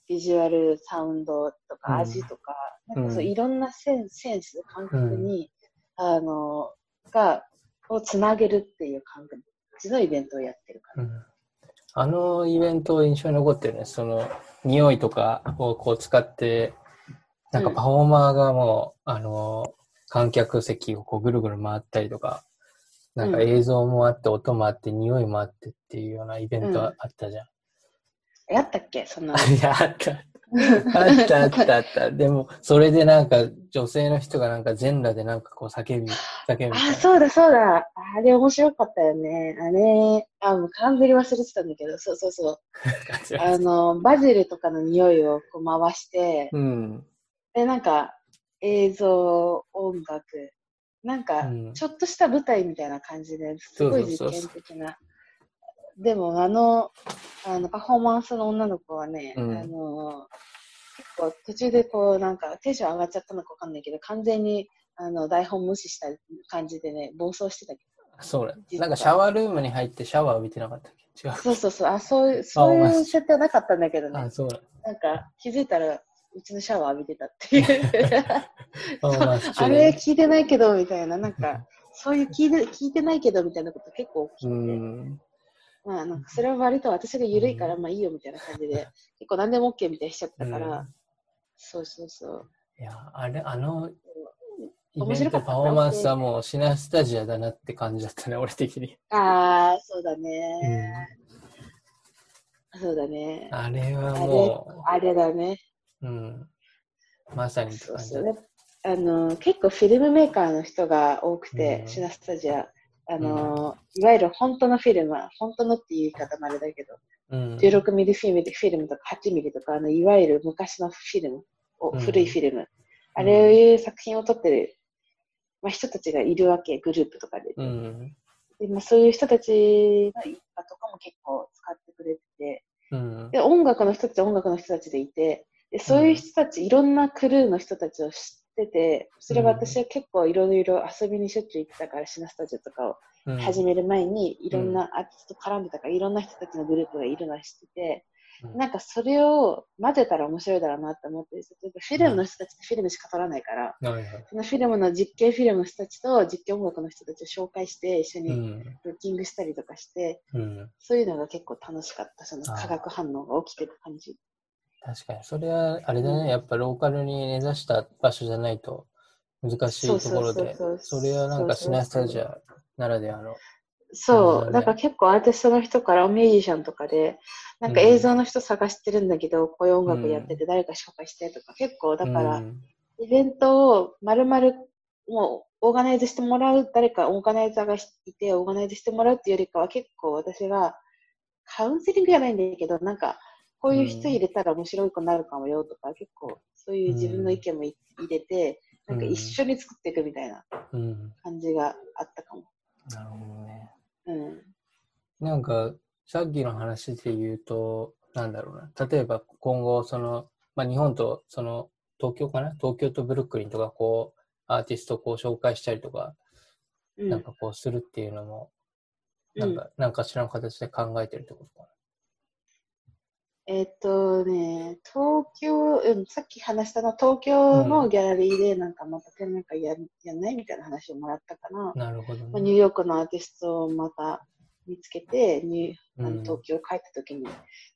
ビジュアル、サウンドとうんか味とか、なんかそううんいろんなセンセンス、感覚に、あの、が、をつなげるっていう感じのイベントをやってるから。うんあのイベント印象に残ってるね。その、匂いとかをこう使って、なんかパフォーマーがもう、あの、観客席をこうぐるぐる回ったりとか、なんか映像もあって、音もあって、匂いもあってっていうようなイベントあったじゃん。やったっけ？そんな。い (laughs) や、あった。あったあったあった。でも、それでなんか女性の人がなんか全裸でなんかこう叫び、叫ぶみたいな。あ、そうだそうだ。あれ面白かったよね。あれ、あ、もう完全に忘れてたんだけど、そうそうそう。(laughs) あの、バジルとかの匂いをこう回して、うん。で、なんか、映像、音楽、なんかうん、ちょっとした舞台みたいな感じで、すごい実験的な。でも、あの、あの、パフォーマンスの女の子はね、うんあの、結構途中でこう、なんかテンション上がっちゃったのかわかんないけど、完全に、あの、台本無視した感じでね、暴走してたけそうだ。なんかシャワールームに入ってシャワー浴びてなかったっけ？違うど。。そうそうそう、あ、そういう、そういう設定はなかったんだけどねあ、。そうだ。なんか、気づいたら、うちのシャワー浴びてたっていう。(laughs) あに (laughs) れ聞いてないけど、みたいな、なんか、そういう聞いて聞いてないけど、みたいなこと結構起きうて。まあ、なんかそれは割と私が緩いから、まあいいよみたいな感じで、結構何でも OK みたいにしちゃったから、うんそうそうそう。いや、あれ、あの、イベントパフォーマンスはもうシナスタジアだなって感じだったね、俺的に。ああ、そうだね、そうだね。あれはもあれだね。う、うん。まさにってそう感じだっそうね。あの、結構フィルムメーカーの人が多くて、うんシナスタジア。あの、いわゆる本当のフィルムは、本当のっていう言い方もあれだけど、た。うん。16ミリフィルムフィルムとか8ミリとか、あのいわゆる昔のフィルム、おうん古いフィルム、あれいう作品を撮ってる、まあ、人たちがいるわけ、グループとかで。うん。でまあ、そういう人たちの一派とかも結構使ってくれてて、うん。で音楽の人たちは音楽の人たちでいて、でそういう人たち、いろんなクルーの人たちを知ってて、それは私は結構いろいろ遊びにしょっちゅう行ってたから、シナスタジオとかをうん始める前に、いろんなアーティスト絡んでたから、いろんな人たちのグループがいるのは知ってて、うんなんかそれを混ぜたら面白いだろうなって思って、例えばフィルムの人たちってフィルムしか撮らないから。そのフィルムの実験フィルムの人たちと実験音楽の人たちを紹介して、一緒にうん。ロッキングしたりとかして、うん。そういうのが結構楽しかった、その化学反応が起きてる感じ。確かに。それは、あれだね。やっぱローカルに根ざした場所じゃないと難しいところでそれはなんかシナスタジアならではの。そう、だから結構アーティストの人からミュージシャンとかで、なんか映像の人探してるんだけど、こういう音楽やってて誰か紹介してとか、結構だから、うんイベントを丸々もうオーガナイズしてもらう、誰かオーガナイザーがいて、オーガナイズしてもらうっていうよりかは結構私がカウンセリングじゃないんだけど、なんかこういう人入れたら面白くなるかもよとか、結構そういう自分の意見もい入れて、なんか一緒に作っていくみたいなうん。感じがあったかも。なるほどね。うん。なんか、さっきの話で言うと、なんだろうな。例えば今後、その、まあ、日本と、その、東京かな？東京とブルックリンとか、こう、アーティストをこう紹介したりとか、うんなんかこうするっていうのも、うんなんか、なんかしらの形で考えてるってことかえっとね、東京、うん、さっき話したのは東京のギャラリーでなんかまた展覧会ややんないみたいな話をもらったかな。な。なるほどまあ、ね。ニューヨークのアーティストをまた見つけて、ニューあうんの東京帰った時に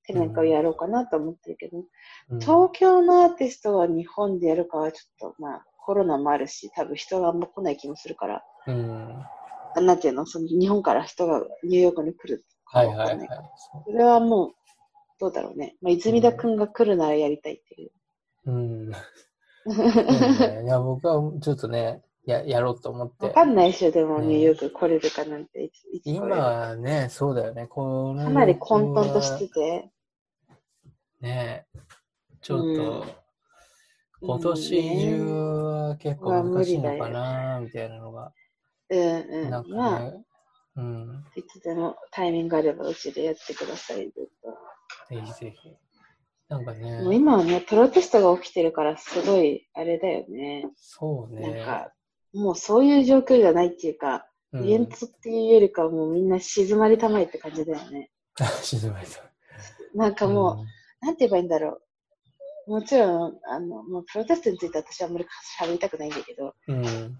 展覧会をやろうかなと思ってるけど、うん東京のアーティストは日本でやるかはちょっと、まあ、コロナもあるし、多分人があんま来ない気もするから、うん。あなんていうの、その日本から人がニューヨークに来るかはいはいはいわかんない。そそれはもう、どうだろうね。まあ、泉田くんが来るならやりたいっていう。う。うん。(laughs) いや、僕はちょっとね、ややろうと思ってわ。かんないでしょ、でも、ねニューヨーク来れるかなんて、いついつ来れ今はね、そうだよね。このかなり混沌としてて、ねちょっと、うん今年中は結構難しいのかな、みたいなのが。うんうん。なんかまあ、ね、うん。いつでもタイミングあればうちでやってください、ずっぜひぜひ。なんかと。もうね、今はね、プロテストが起きてるから、すごい、あれだよね。そうなんね。か、もうそういう状況じゃないっていうか、うんイベントっていうよりかはもうみんな静まりたまえって感じだよね。(laughs) 静まりと。なんかもう、なんて言えばいいんだろう。もちろん、あの、もうプロテストについて私はあんまり喋りたくないんだけど、うん。うん。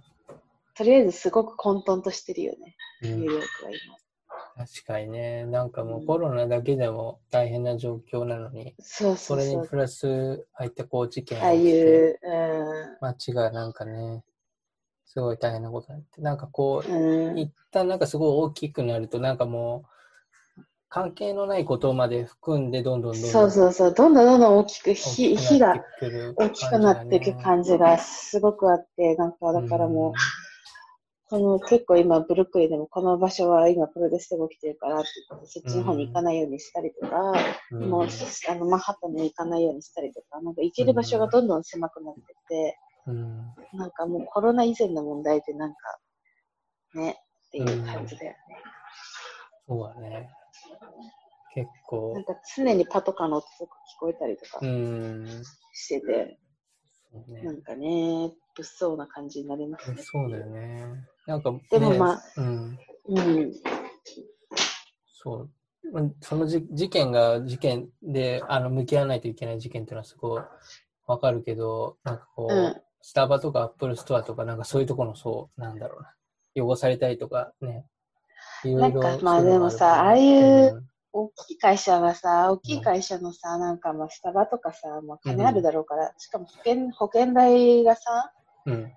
とりあえずすごく混沌としてるよね、うんニューヨークは今。確かにね、なんかもうコロナだけでも大変な状況なのに、そうそ。れにプラス、ああいったこう事件ああいう、う街がなんかね、すごい大変なことになって、なんかこう、ん、うん、一旦なんかすごい大きくなると、なんかもう、関係のないことまで含んで、どんどんどんどんそうそうそう、どんどんどんどん大きく大火き火が大きくなっていく感じがすごくあって、なんかだからもう、この結構今、ブルックリンでもこの場所は今プロテストが起きてるからって言って、そっちの方に行かないようにしたりとか、うん、もうあのマンハッタンに行かないようにしたりとか、なんか行ける場所がどんどん狭くなってって、うん、なんかもうコロナ以前の問題でなんか、ね、っていう感じだよね。そうだね。結構なん、か常にパトカーの音とか聞こえたりとかうん、してて、そうねなんかね、物騒な感じになりますね。そうだよね。なんか、ね、でもまあうん、うん。そう。まあそのじ事件が事件であの向き合わないといけない事件っていうのはすごいわかるけど、なんかこう、うんスタバとかアップルストアとか、なんかそういうところのそう、なんだろうな。汚されたりとかね。いろいろなんかまあでもさああいううん大きい会社はさ、大きい会社のさ、なんかまあスタバとかさ、まあ金あるだろうから、しかも保険、保険代がさ、うん。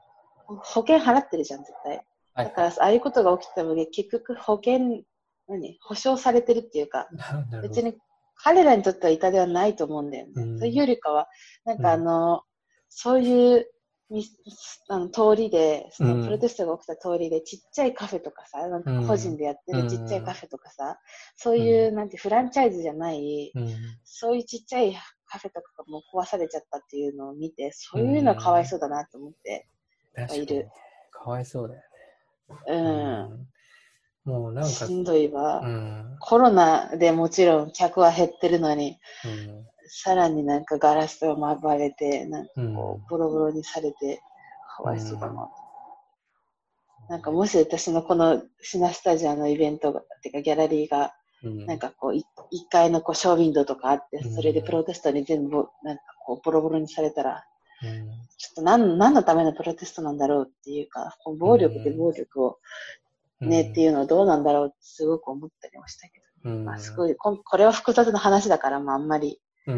保険払ってるじゃん、絶対。はい。だからさああいうことが起きたので、結局保険、何？保証されてるっていうか、別に彼らにとっては痛手はないと思うんだよね。うん。そういうよりかは、なんうん。かあの、そういうみあの通りで、そのうん。プロテストが起きた通りで、ちっちゃいカフェとかさ、なんか個人でやってるちっちゃいカフェとかさ、そういう、なんてフランチャイズじゃない、うん。そういうちっちゃいカフェとかがもう壊されちゃったっていうのを見て、そういうのはかわいそうだなと思って。いる。かわいそうだようね。ん。もうなんか、しんどいわ。うん。コロナでもちろん客は減ってるのに、うん。さらになんかガラスを暴れて、なんかうんこう、ボロボロにされて、かわいそうだな。なんかもし私のこのシナスタジアのイベントが、てかギャラリーが、うんなんかこう、い一階のこうショーウィンドウとかあってうん、それでプロテストに全部、なんかこう、ボロボロにされたら、うんちょっと何何のためのプロテストなんだろうっていうか、こう暴力で暴力をね、っていうのはどうなんだろうってすごく思ったりもしたけど、うん。まあすごい、こんこれは複雑な話だから、まああんまりこ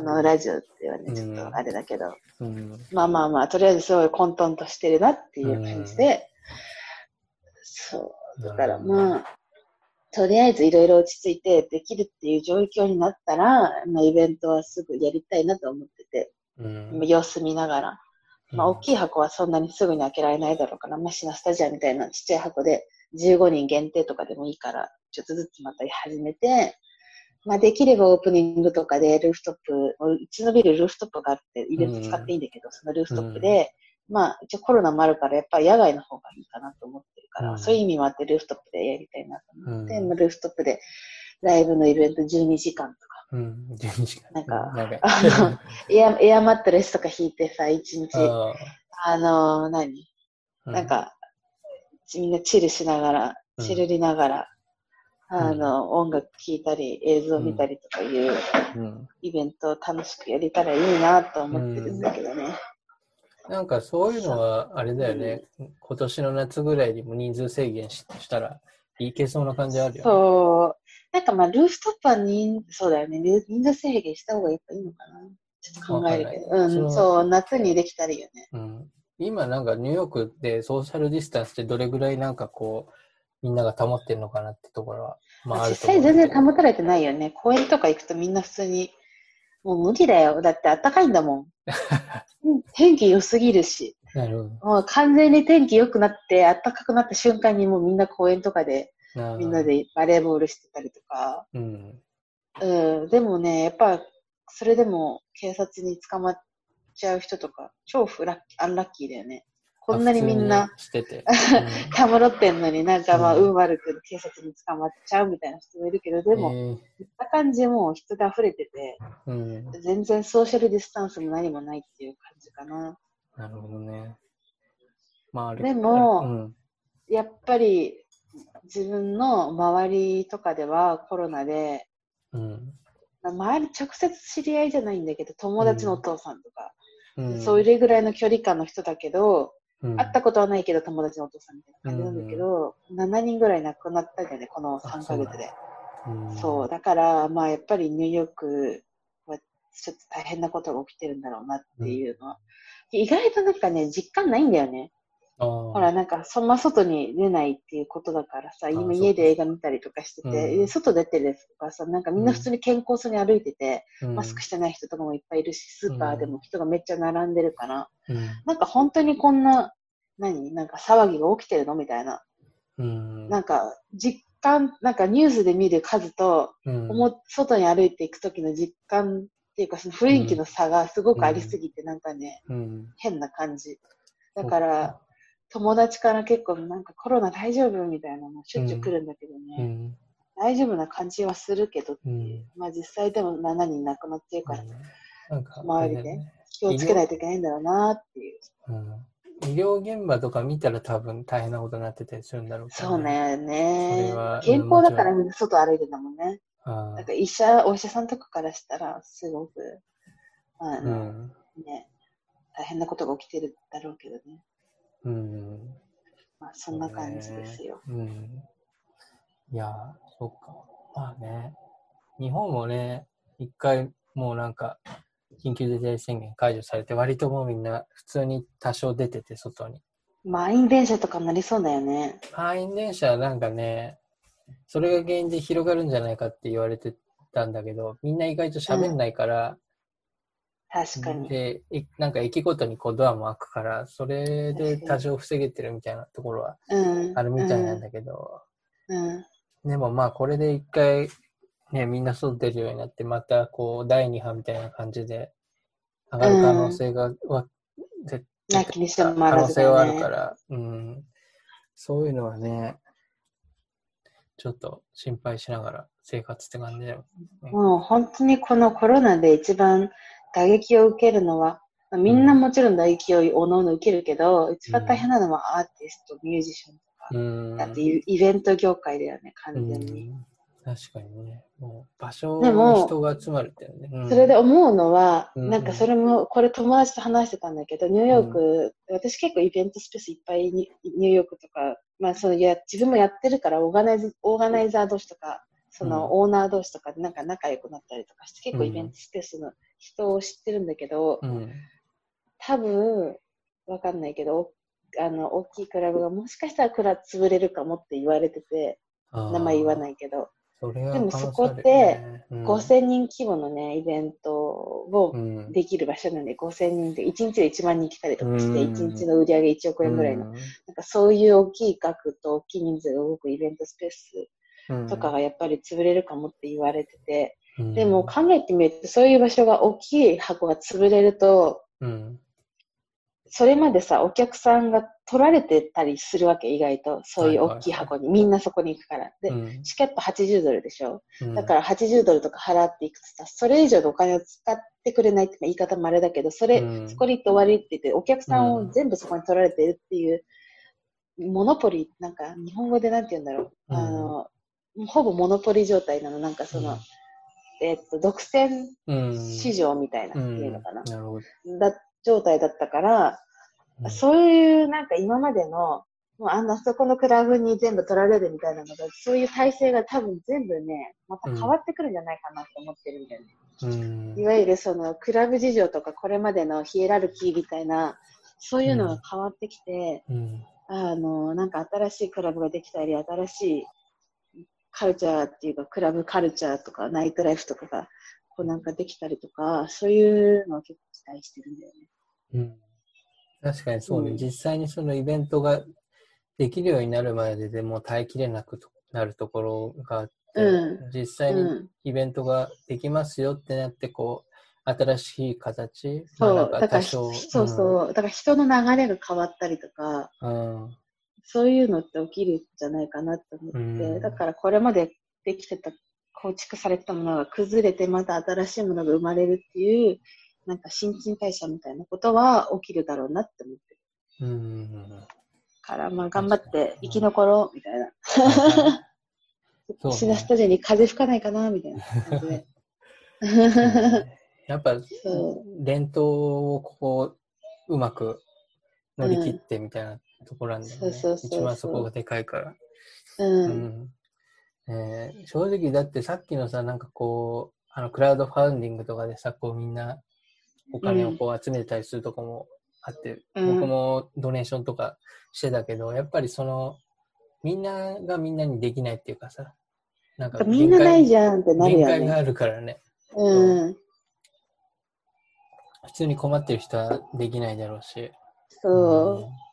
のラジオではね、うん。ちょっとあれだけど、うん。まあまあまあ、とりあえずすごい混沌としてるなっていう感じで、そう、だからまあ、とりあえずいろいろ落ち着いてできるっていう状況になったら、まあ、イベントはすぐやりたいなと思ってて、うん、様子見ながら、まあ、大きい箱はそんなにすぐに開けられないだろうから、まあ、シナスタジアみたいなちっちゃい箱で15人限定とかでもいいから、ちょっとずつまた始めて、まあ、できればオープニングとかでルーフトップ、うちのビルルーフトップがあって、イベント使っていいんだけど、そのルーフトップで、まあ、一応コロナもあるから、やっぱり野外の方がいいかなと思ってるから、うん。そういう意味もあってルーフトップでやりたいなと思って、うん。まあ、ルーフトップでライブのイベント12時間とか、うん、12時間。なんかあの (laughs) エアエアマットレスとか引いてさ、1日、ああの何？ーなん、か、みんなチルしながら、うん。チルりながら、あの、音楽聴いたり、映像見たりとかいううん、イベントを楽しくやれたらいいなと思ってるんだけどね。なんかそういうのは、あれだよね、今年の夏ぐらいにも人数制限ししたらいけそうな感じあるよね。そう。なんかまあ、ルーフトップは人、そうだよね。ル人数制限した方がやっぱいいのかな。ちょっと考えるけど。うん、そう、夏にできたらいいよね。うん、今なんかニューヨークでソーシャルディスタンスってどれぐらいなんかこう、みんなが保ってるのかなってところは、まあ実際全然保たれてないよね。公園とか行くとみんな普通に、もう無理だよ。だって暖かいんだもん。う (laughs) ん天気良すぎるし。なるほもう完全に天気良くなって、暖かくなった瞬間にもうみんな公園とかで、みんな。でバレーボールしてたりとか。うん。うん、でもね、やっぱ、それでも警察に捕まっちゃう人とか、超フラッアンラッキーだよね。こんなにみんなてて。(laughs) たむろってんのになんかまあ、うん運悪く警察に捕まっちゃうみたいな人もいるけど、でも、うん見た感じもう人で溢れてて、うん。全然ソーシャルディスタンスも何もないっていう感じかな。なるほどね。まああれでもうん。やっぱり自分の周りとかではコロナで、うん。周り直接知り合いじゃないんだけど、友達のお父さんとか、うん。そういうぐらいの距離感の人だけど、うん、会ったことはないけど友達のお父さんみたいな感じなんだけど、7人ぐらい亡くなったんだよね、この3ヶ月で。うんそう、だから、まあやっぱりニューヨークはちょっと大変なことが起きてるんだろうなっていうのは。意外となんかね、実感ないんだよね。ほら、なんか、そんな外に出ないっていうことだからさ、今家で映画見たりとかしてて、うん。で外出てるとかさ、なんかみんな普通に健康そうに歩いてて、うん。マスクしてない人とかもいっぱいいるし、スーパーでも人がめっちゃ並んでるから、うん。なんか本当にこんな、何？なんか騒ぎが起きてるの？みたいな。うん。なんか、実感、なんかニュースで見る数と、外に歩いていく時の実感っていうか、その雰囲気の差がすごくありすぎて、なんかね、うん。変な感じ。だから、友達から結構なんかコロナ大丈夫みたいなのしょっちゅう来るんだけどうね、ん。大丈夫な感じはするけどまあ実際でも7人亡くなってるから、なんか周りで。気をつけないといけないんだろうなっていう。うん。医療現場とか見たら多分大変なことになってたりするんだろうからそう。ね、そね健康だからみんな外歩いてたもんね。あなんか医者、お医者さんとかからしたらすごく、あーうの、ん。ね、大変なことが起きてるだろうけどね。うん。まあ、そんな感じですよ。うん。いやー、そうか。まあね、日本もね、一回もうなんか、緊急事態宣言解除されて、割ともうみんな普通に多少出てて、外に。満員電車とかになりそうだよね。満員電車はなんかね、それが原因で広がるんじゃないかって言われてたんだけど、みんな意外と喋んないから、確かに。で、いなんか駅ごとにこうドアも開くから、それで多少防げてるみたいなところはうん。あるみたいなんだけど、うん。うんでもまあこれで一回ね、みんな外出るようになって、またこう第2波みたいな感じで上がる可能性が、は絶なきにしもあ可能性はあ。るから、うん、そういうのはね、ちょっと心配しながら生活って感じだよ。もう本当にこのコロナで一番打撃を受けるのは、まあみんなもちろん打撃をおのおの受けるけど、一番大変なのはアーティスト、ミュージシャンとか、うん。だってイイベント業界だよね、完全に。うん確かにね。もう場所でもに人が集まるってよね。うんそれで思うのは、うんなんかそれも、これ友達と話してたんだけど、ニューヨーク、私結構イベントスペースいっぱいにニューヨークとか、まあそのや自分もやってるからオーガナイズ、オーガナイザー同士とか、そのオーナー同士とかでなんか仲良くなったりとかして、結構イベントスペースの人を知ってるんだけど、うん。多分、わかんないけど、あの、大きいクラブがもしかしたらクラブ潰れるかもって言われてて、名前言わい。ないけど、でもそこあるよねうん。5000人規模のね、イベントをうん。できる場所なんで、5000人で、1日で1万人来たりとかして、うん。1日の売り上げ1億円ぐらいの、うん。なんかそういう大きい額と大きい人数が動くイベントスペースうんとかがやっぱり潰れるかもって言われてて、うん。でも考えてみると、そういう場所が大きい箱が潰れると、うんそれまでさ、お客さんが取られてたりするわけ、意外と。そういう大きい箱に。みんなそこに行くから。で、うん。チケット80ドルでしょ？うん。だから80ドルとか払っていくとさ、それ以上のお金を使ってくれないって言い方もあれだけど、それ、うん。そこに行って終わりって言って、お客さんを全部そこに取られてるっていう、モノポリ、なんか日本語でなんて言うんだろう。うん。あの、ほぼモノポリ状態なの、なんかその、えっと、独占うん。市場みたいなうん。いうのかな。なるほど。だ状態だったから、うん。そういうなんか今までの、もうあんなそこのクラブに全部取られるみたいなのが、そういう体制が多分全部ね、また変わってくるんじゃないかなって思ってるんだよね。うん。いわゆるそのクラブ事情とかこれまでのヒエラルキーみたいな、そういうのが変わってきて、うん。あの、なんか新しいクラブができたり、新しいカルチャーっていうか、クラブカルチャーとか、ナイトライフとかが、こうなんかできたりとか、そういうのを結構期待してるんだよね。うん確かにそうね、うん実際にそのイベントができるようになるまででもう耐えきれなくなるところがあって、う実際にうん。イベントができますよってなって、こう、新しい形、そう、まあそうそう、だから人の流れが変わったりとか、うん。そういうのって起きるんじゃないかなと思って、うん。だからこれまでできてた、構築されてたものが崩れて、また新しいものが生まれるっていう、なんか新陳代謝みたいなことは起きるだろうなって思ってる。うん。から、まあ頑張って生き残ろう、みたいな。そうねシナスタジオに風吹かないかな、みたいな感じで。やっぱそ伝統をこううまく乗り切ってみたいなところなんだよね。そうそうそうそう一番そこがでかいから。う。うんんえー正直だってさっきのさ、なんかこう、あのクラウドファウンディングとかでさ、こうみんなお金をこう集めたりするとこもあって、うん僕もドネーションとかしてたけど、やっぱりその、みんながみんなにできないっていうかさ、なんかみんなないじゃゃんってなるよね。限界があるからね。うん。普通に困ってる人はできないだろうし。そう。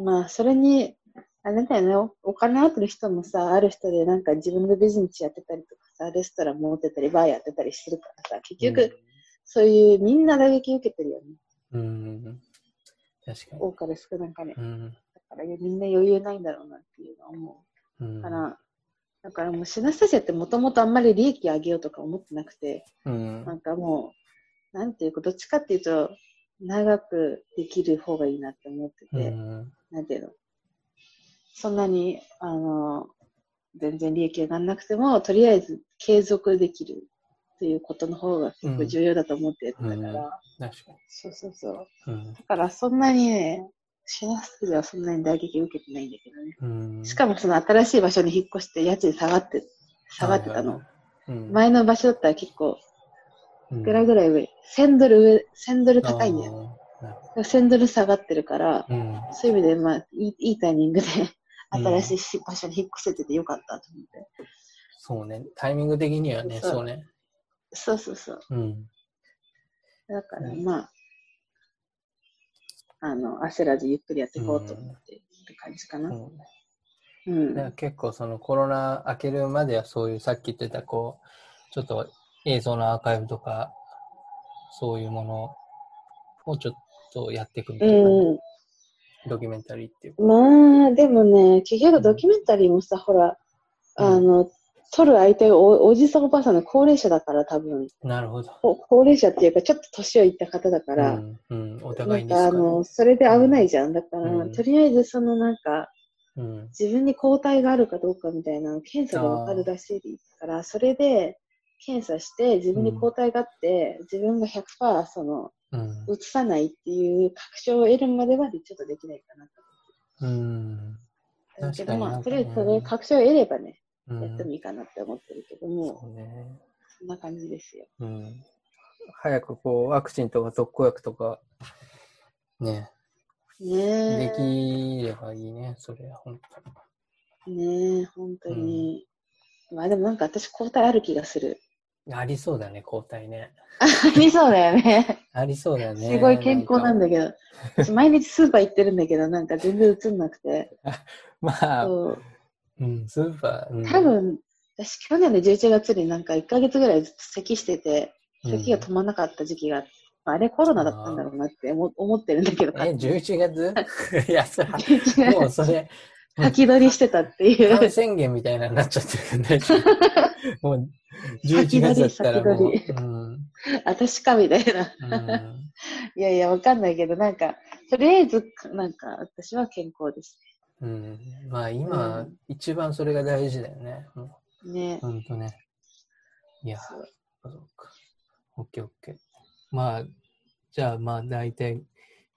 まあ、それに、あれだよね、おお金あってる人もさ、ある人でなんか自分のビジネスやってたりとかさ、レストラン持ってたり、バーやってたりするからさ、結局、そういうみんな打撃受けてるよね。うん、うん。確かに。多かれ少なかれ。だうん。からみんな余裕ないんだろうなっていうのは思うんう。から、だからもうシナスタジオってもともとあんまり利益上げようとか思ってなくて、うんなんかもう、なんていうか、どっちかっていうと、長くできる方がいいなって思ってて、うんなんていうの、そんなに、あの、全然利益が上がんなくても、とりあえず継続できる。っていうことの方が結構重要だと思ってやってたから、うん確かそうそうそう。に。うんだからそんなにね、シェアスクではそんなに打撃受けてないんだけどね。うん。しかもその新しい場所に引っ越して家賃下がって、下がってたの。うん、前の場所だったら結構、うんいくらぐらい上、1000ドル上、1000ドル高いんだよ。あーなるほ1000ドル下がってるから、うん。そういう意味で、まあ、いいいいタイミングで新しい場所に引っ越せててよかったと思って。そうね。タイミング的にはね、そうね。そうそうそう。うん。だからまあ、あの、焦らずゆっくりやっていこうと思ってる感じかな。うねうん。だから結構そのコロナ明けるまではそういうさっき言ってたこう、ちょっと映像のアーカイブとか、そういうものをちょっとやっていくみたいな、うん。ドキュメンタリーっていうか。まあ、でもね、結局ドキュメンタリーもさ、ほら、あの、撮る相手がおおじさんおばあさんの高齢者だから多分、なるほど。こ高齢者っていうか、ちょっと年をいった方だから、うん、うん、お互いにですかかあの、それで危ないじゃん。だから、うんとりあえずそのなんか、うん、自分に抗体があるかどうかみたいな検査でわかるらしいから、それで検査して自分に抗体があって、自分が100%その、うん、移さないっていう確証を得るまではちょっとできないかなと。うん、だけど、まあ、とりあえずそれ確証を得ればね、うん、やってもいいかなって思ってるけども、そうね。そんな感じですよ。うん。早くこう、ワクチンとか特効薬とか、ね、ねできればいいね、それは、本え、ねえ、本当に。まあでもなんか私抗体ある気がする。ありそうだね、抗体ね。ありそうだよね。ありそうだよね。すごい健康なんだ。だけど、私毎日スーパー行ってるんだけど、なんか全然映んなくて。(laughs) まあ、そううん、スーパー、うん、多分、私去年の11月になんか1ヶ月ぐらいずっと咳してて、咳が止まんなかった時期があって、あれコロナだったんだろうなって思思ってるんだけど、え、11月？(laughs) いや、それ、11もう月それ、書き取りしてたっていう。感染源みたいなのになっちゃってるんで、(laughs) もう、11月だったらもう、うん、私かみたいな。うん、(laughs) いやいや、わかんないけど、なんか、とりあえず、なんか、私は健康ですうん。まあ今、うん一番それが大事だよね。もね。うほんとね。いや、そうか。オッケーオッケー。まあ、じゃあまあ大体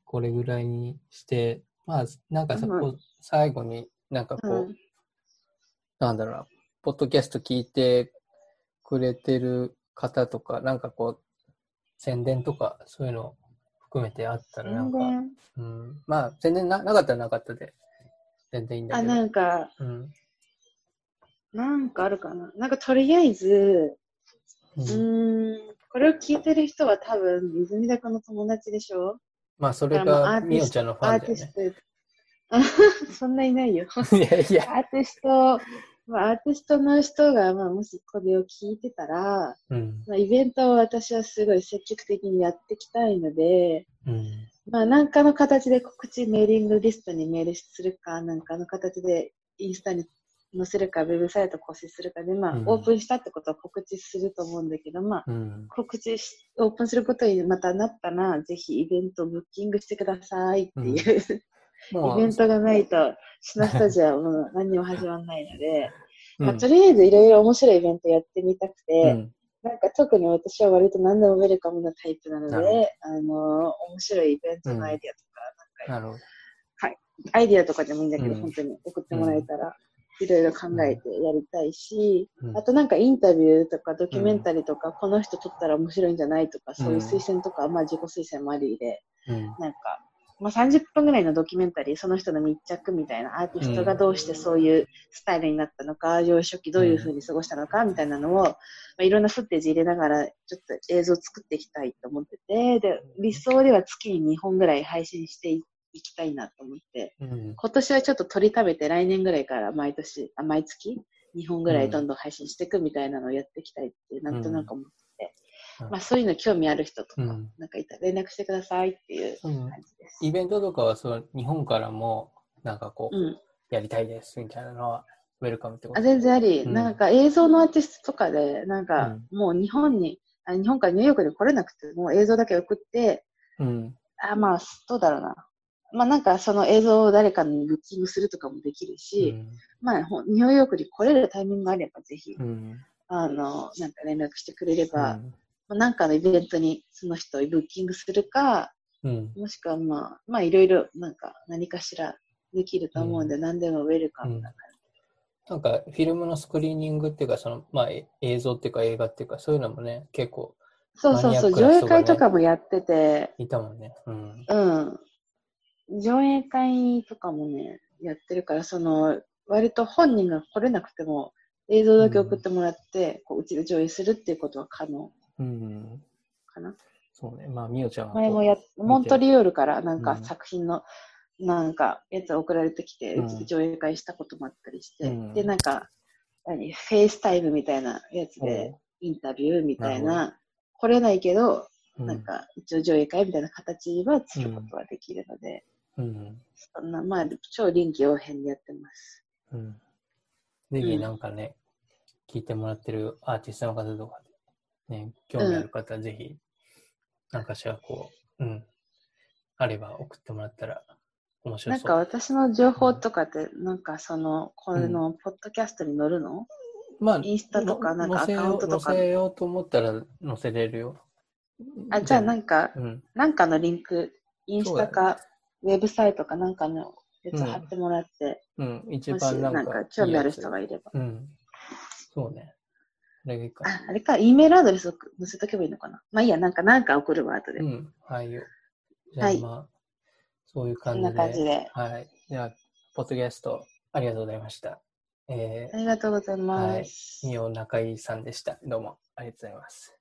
これぐらいにして、まあなんかさ、うん最後になんかこう、うんなんだろうな、ポッドキャスト聞いてくれてる方とか、なんかこう、宣伝とかそういうの含めてあったらなんか、うん、まあ宣伝ななかったらなかったで、全然いいんだあ、けど。なんか、うんなんかあるかな。なんか、とりあえず、ううんーん、これを聞いてる人は多分、泉田君の友達でしょ？まあそれがみおちゃんのファンだよティスね。そんないないよ。(laughs) いやいや。アーティスト、まあ、アーティストの人が、まあ、もしこれを聞いてたら、うん。まあ、イベントを私はすごい積極的にやっていきたいので、うん。まあ、何かの形で告知、メーリングリストにメールするか、何かの形でインスタに載せるか、ウェブサイト更新するかで、まあ、うんオープンしたってことは告知すると思うんだけど、まあ、うん。告知し、オープンすることにまたなったら、ぜひイベントをブッキングしてくださいっていう、もイベントがないと、シナスタジオはもう何にも始まらないので、うん。まあ、とりあえずいろいろ面白いイベントやってみたくて、うん。なんか特に私は割と何でもウェルカムなタイプなので、あの、面白いイベントのアイディアとか、なんかなるほど。アイディアとかでもいいんだけど、うん。本当に送ってもらえたら、いろいろ考えてやりたいし、うん。あとなんかインタビューとかドキュメンタリーとか、この人撮ったら面白いんじゃないとか、そういう推薦とか、まあ自己推薦もありで、うん。なんか、まあ、30分ぐらいのドキュメンタリー、その人の密着みたいな、アーティストがどうしてそういうスタイルになったのか、幼少期どういう風に過ごしたのか、みたいなのを、まあ、いろんなフッテージ入れながら、ちょっと映像を作っていきたいと思ってて、で、理想では月に2本ぐらい配信していきたいなと思って、うん。今年はちょっと取りためて、来年ぐらいから毎年、あ毎月2本ぐらいどんどん配信していくみたいなのをやっていきたいって、なんとなく思ってまあそういうの興味ある人とか、うんなんかいたら連絡してくださいっていううん感じです。イベントとかはそう日本からもなんかこう、うん。やりたいですみたいなのはウェルカムってこと？あ全然あり、うんなんか映像のアーティストとかで、なんかもう日本に、あ日本からニューヨークに来れなくて、もう映像だけ送って、うん。あまあ、どうだろうな。まあなんかその映像を誰かにブッキングするとかもできるし、まあほんニューヨークに来れるタイミングがあればぜひ、うん。あの、なんか連絡してくれれば、うんまあなんかのイベントにその人をブッキングするか、うん。もしくはまあ、まあいろいろなんか何かしらできると思うんで、何でもウェルカムだかなんか、フィルムのスクリーニングっていうか、その、まあ、え映像っていうか映画っていうか、そういうのもね、結構ら。そうそうそう、上映会とかもやってて、いたもんね。うん。うん。上映会とかもね、やってるから、その、割と本人が来れなくても、映像だけ送ってもらって、こううちで上映するっていうことは可能うん。かな。そうね。まあ、みおちゃん。は。前もや、モントリオールからなん。か作品の、なん。かやつ送られてきて、うん。上映会したこともあったりして、うん。で、なん。か、何、 FaceTime みたいなやつで、インタビューみたいなな、来れないけど、なん。か、一応上映会みたいな形はすることはできるので、うん。そん。な、まあ、超臨機応変にやってます。うん。ぜひなん。かね、聞いてもらってるアーティストの方とか、ね、興味ある方はぜひ、なんかしらこう、うん、あれば送ってもらったら面白そう。なんか私の情報とかって、なんかその、この、ポッドキャストに載るの？まあ、インスタとかなんかアカウントとか載せようと思ったら載せれるよ。あ、じゃあなんか、うん。なんかのリンク、インスタか、ウェブサイトかなんかのやつうん貼ってもらって、うん、一もし番ななんんかか興味ある人がいれば。うん。そうね。それがいいか。あ、あれか、E メールアドレスを載せとけばいいのかな。まあいいや、なんか、なんか送るわ、後で。うん、はいよ。じゃあはいまあ、そういう感じで。こんな感じで。はい。じゃあ、ポッドキャストありがとうございました。えありがとうございます。ー、みお中井さんでした。どうもありがとうございます。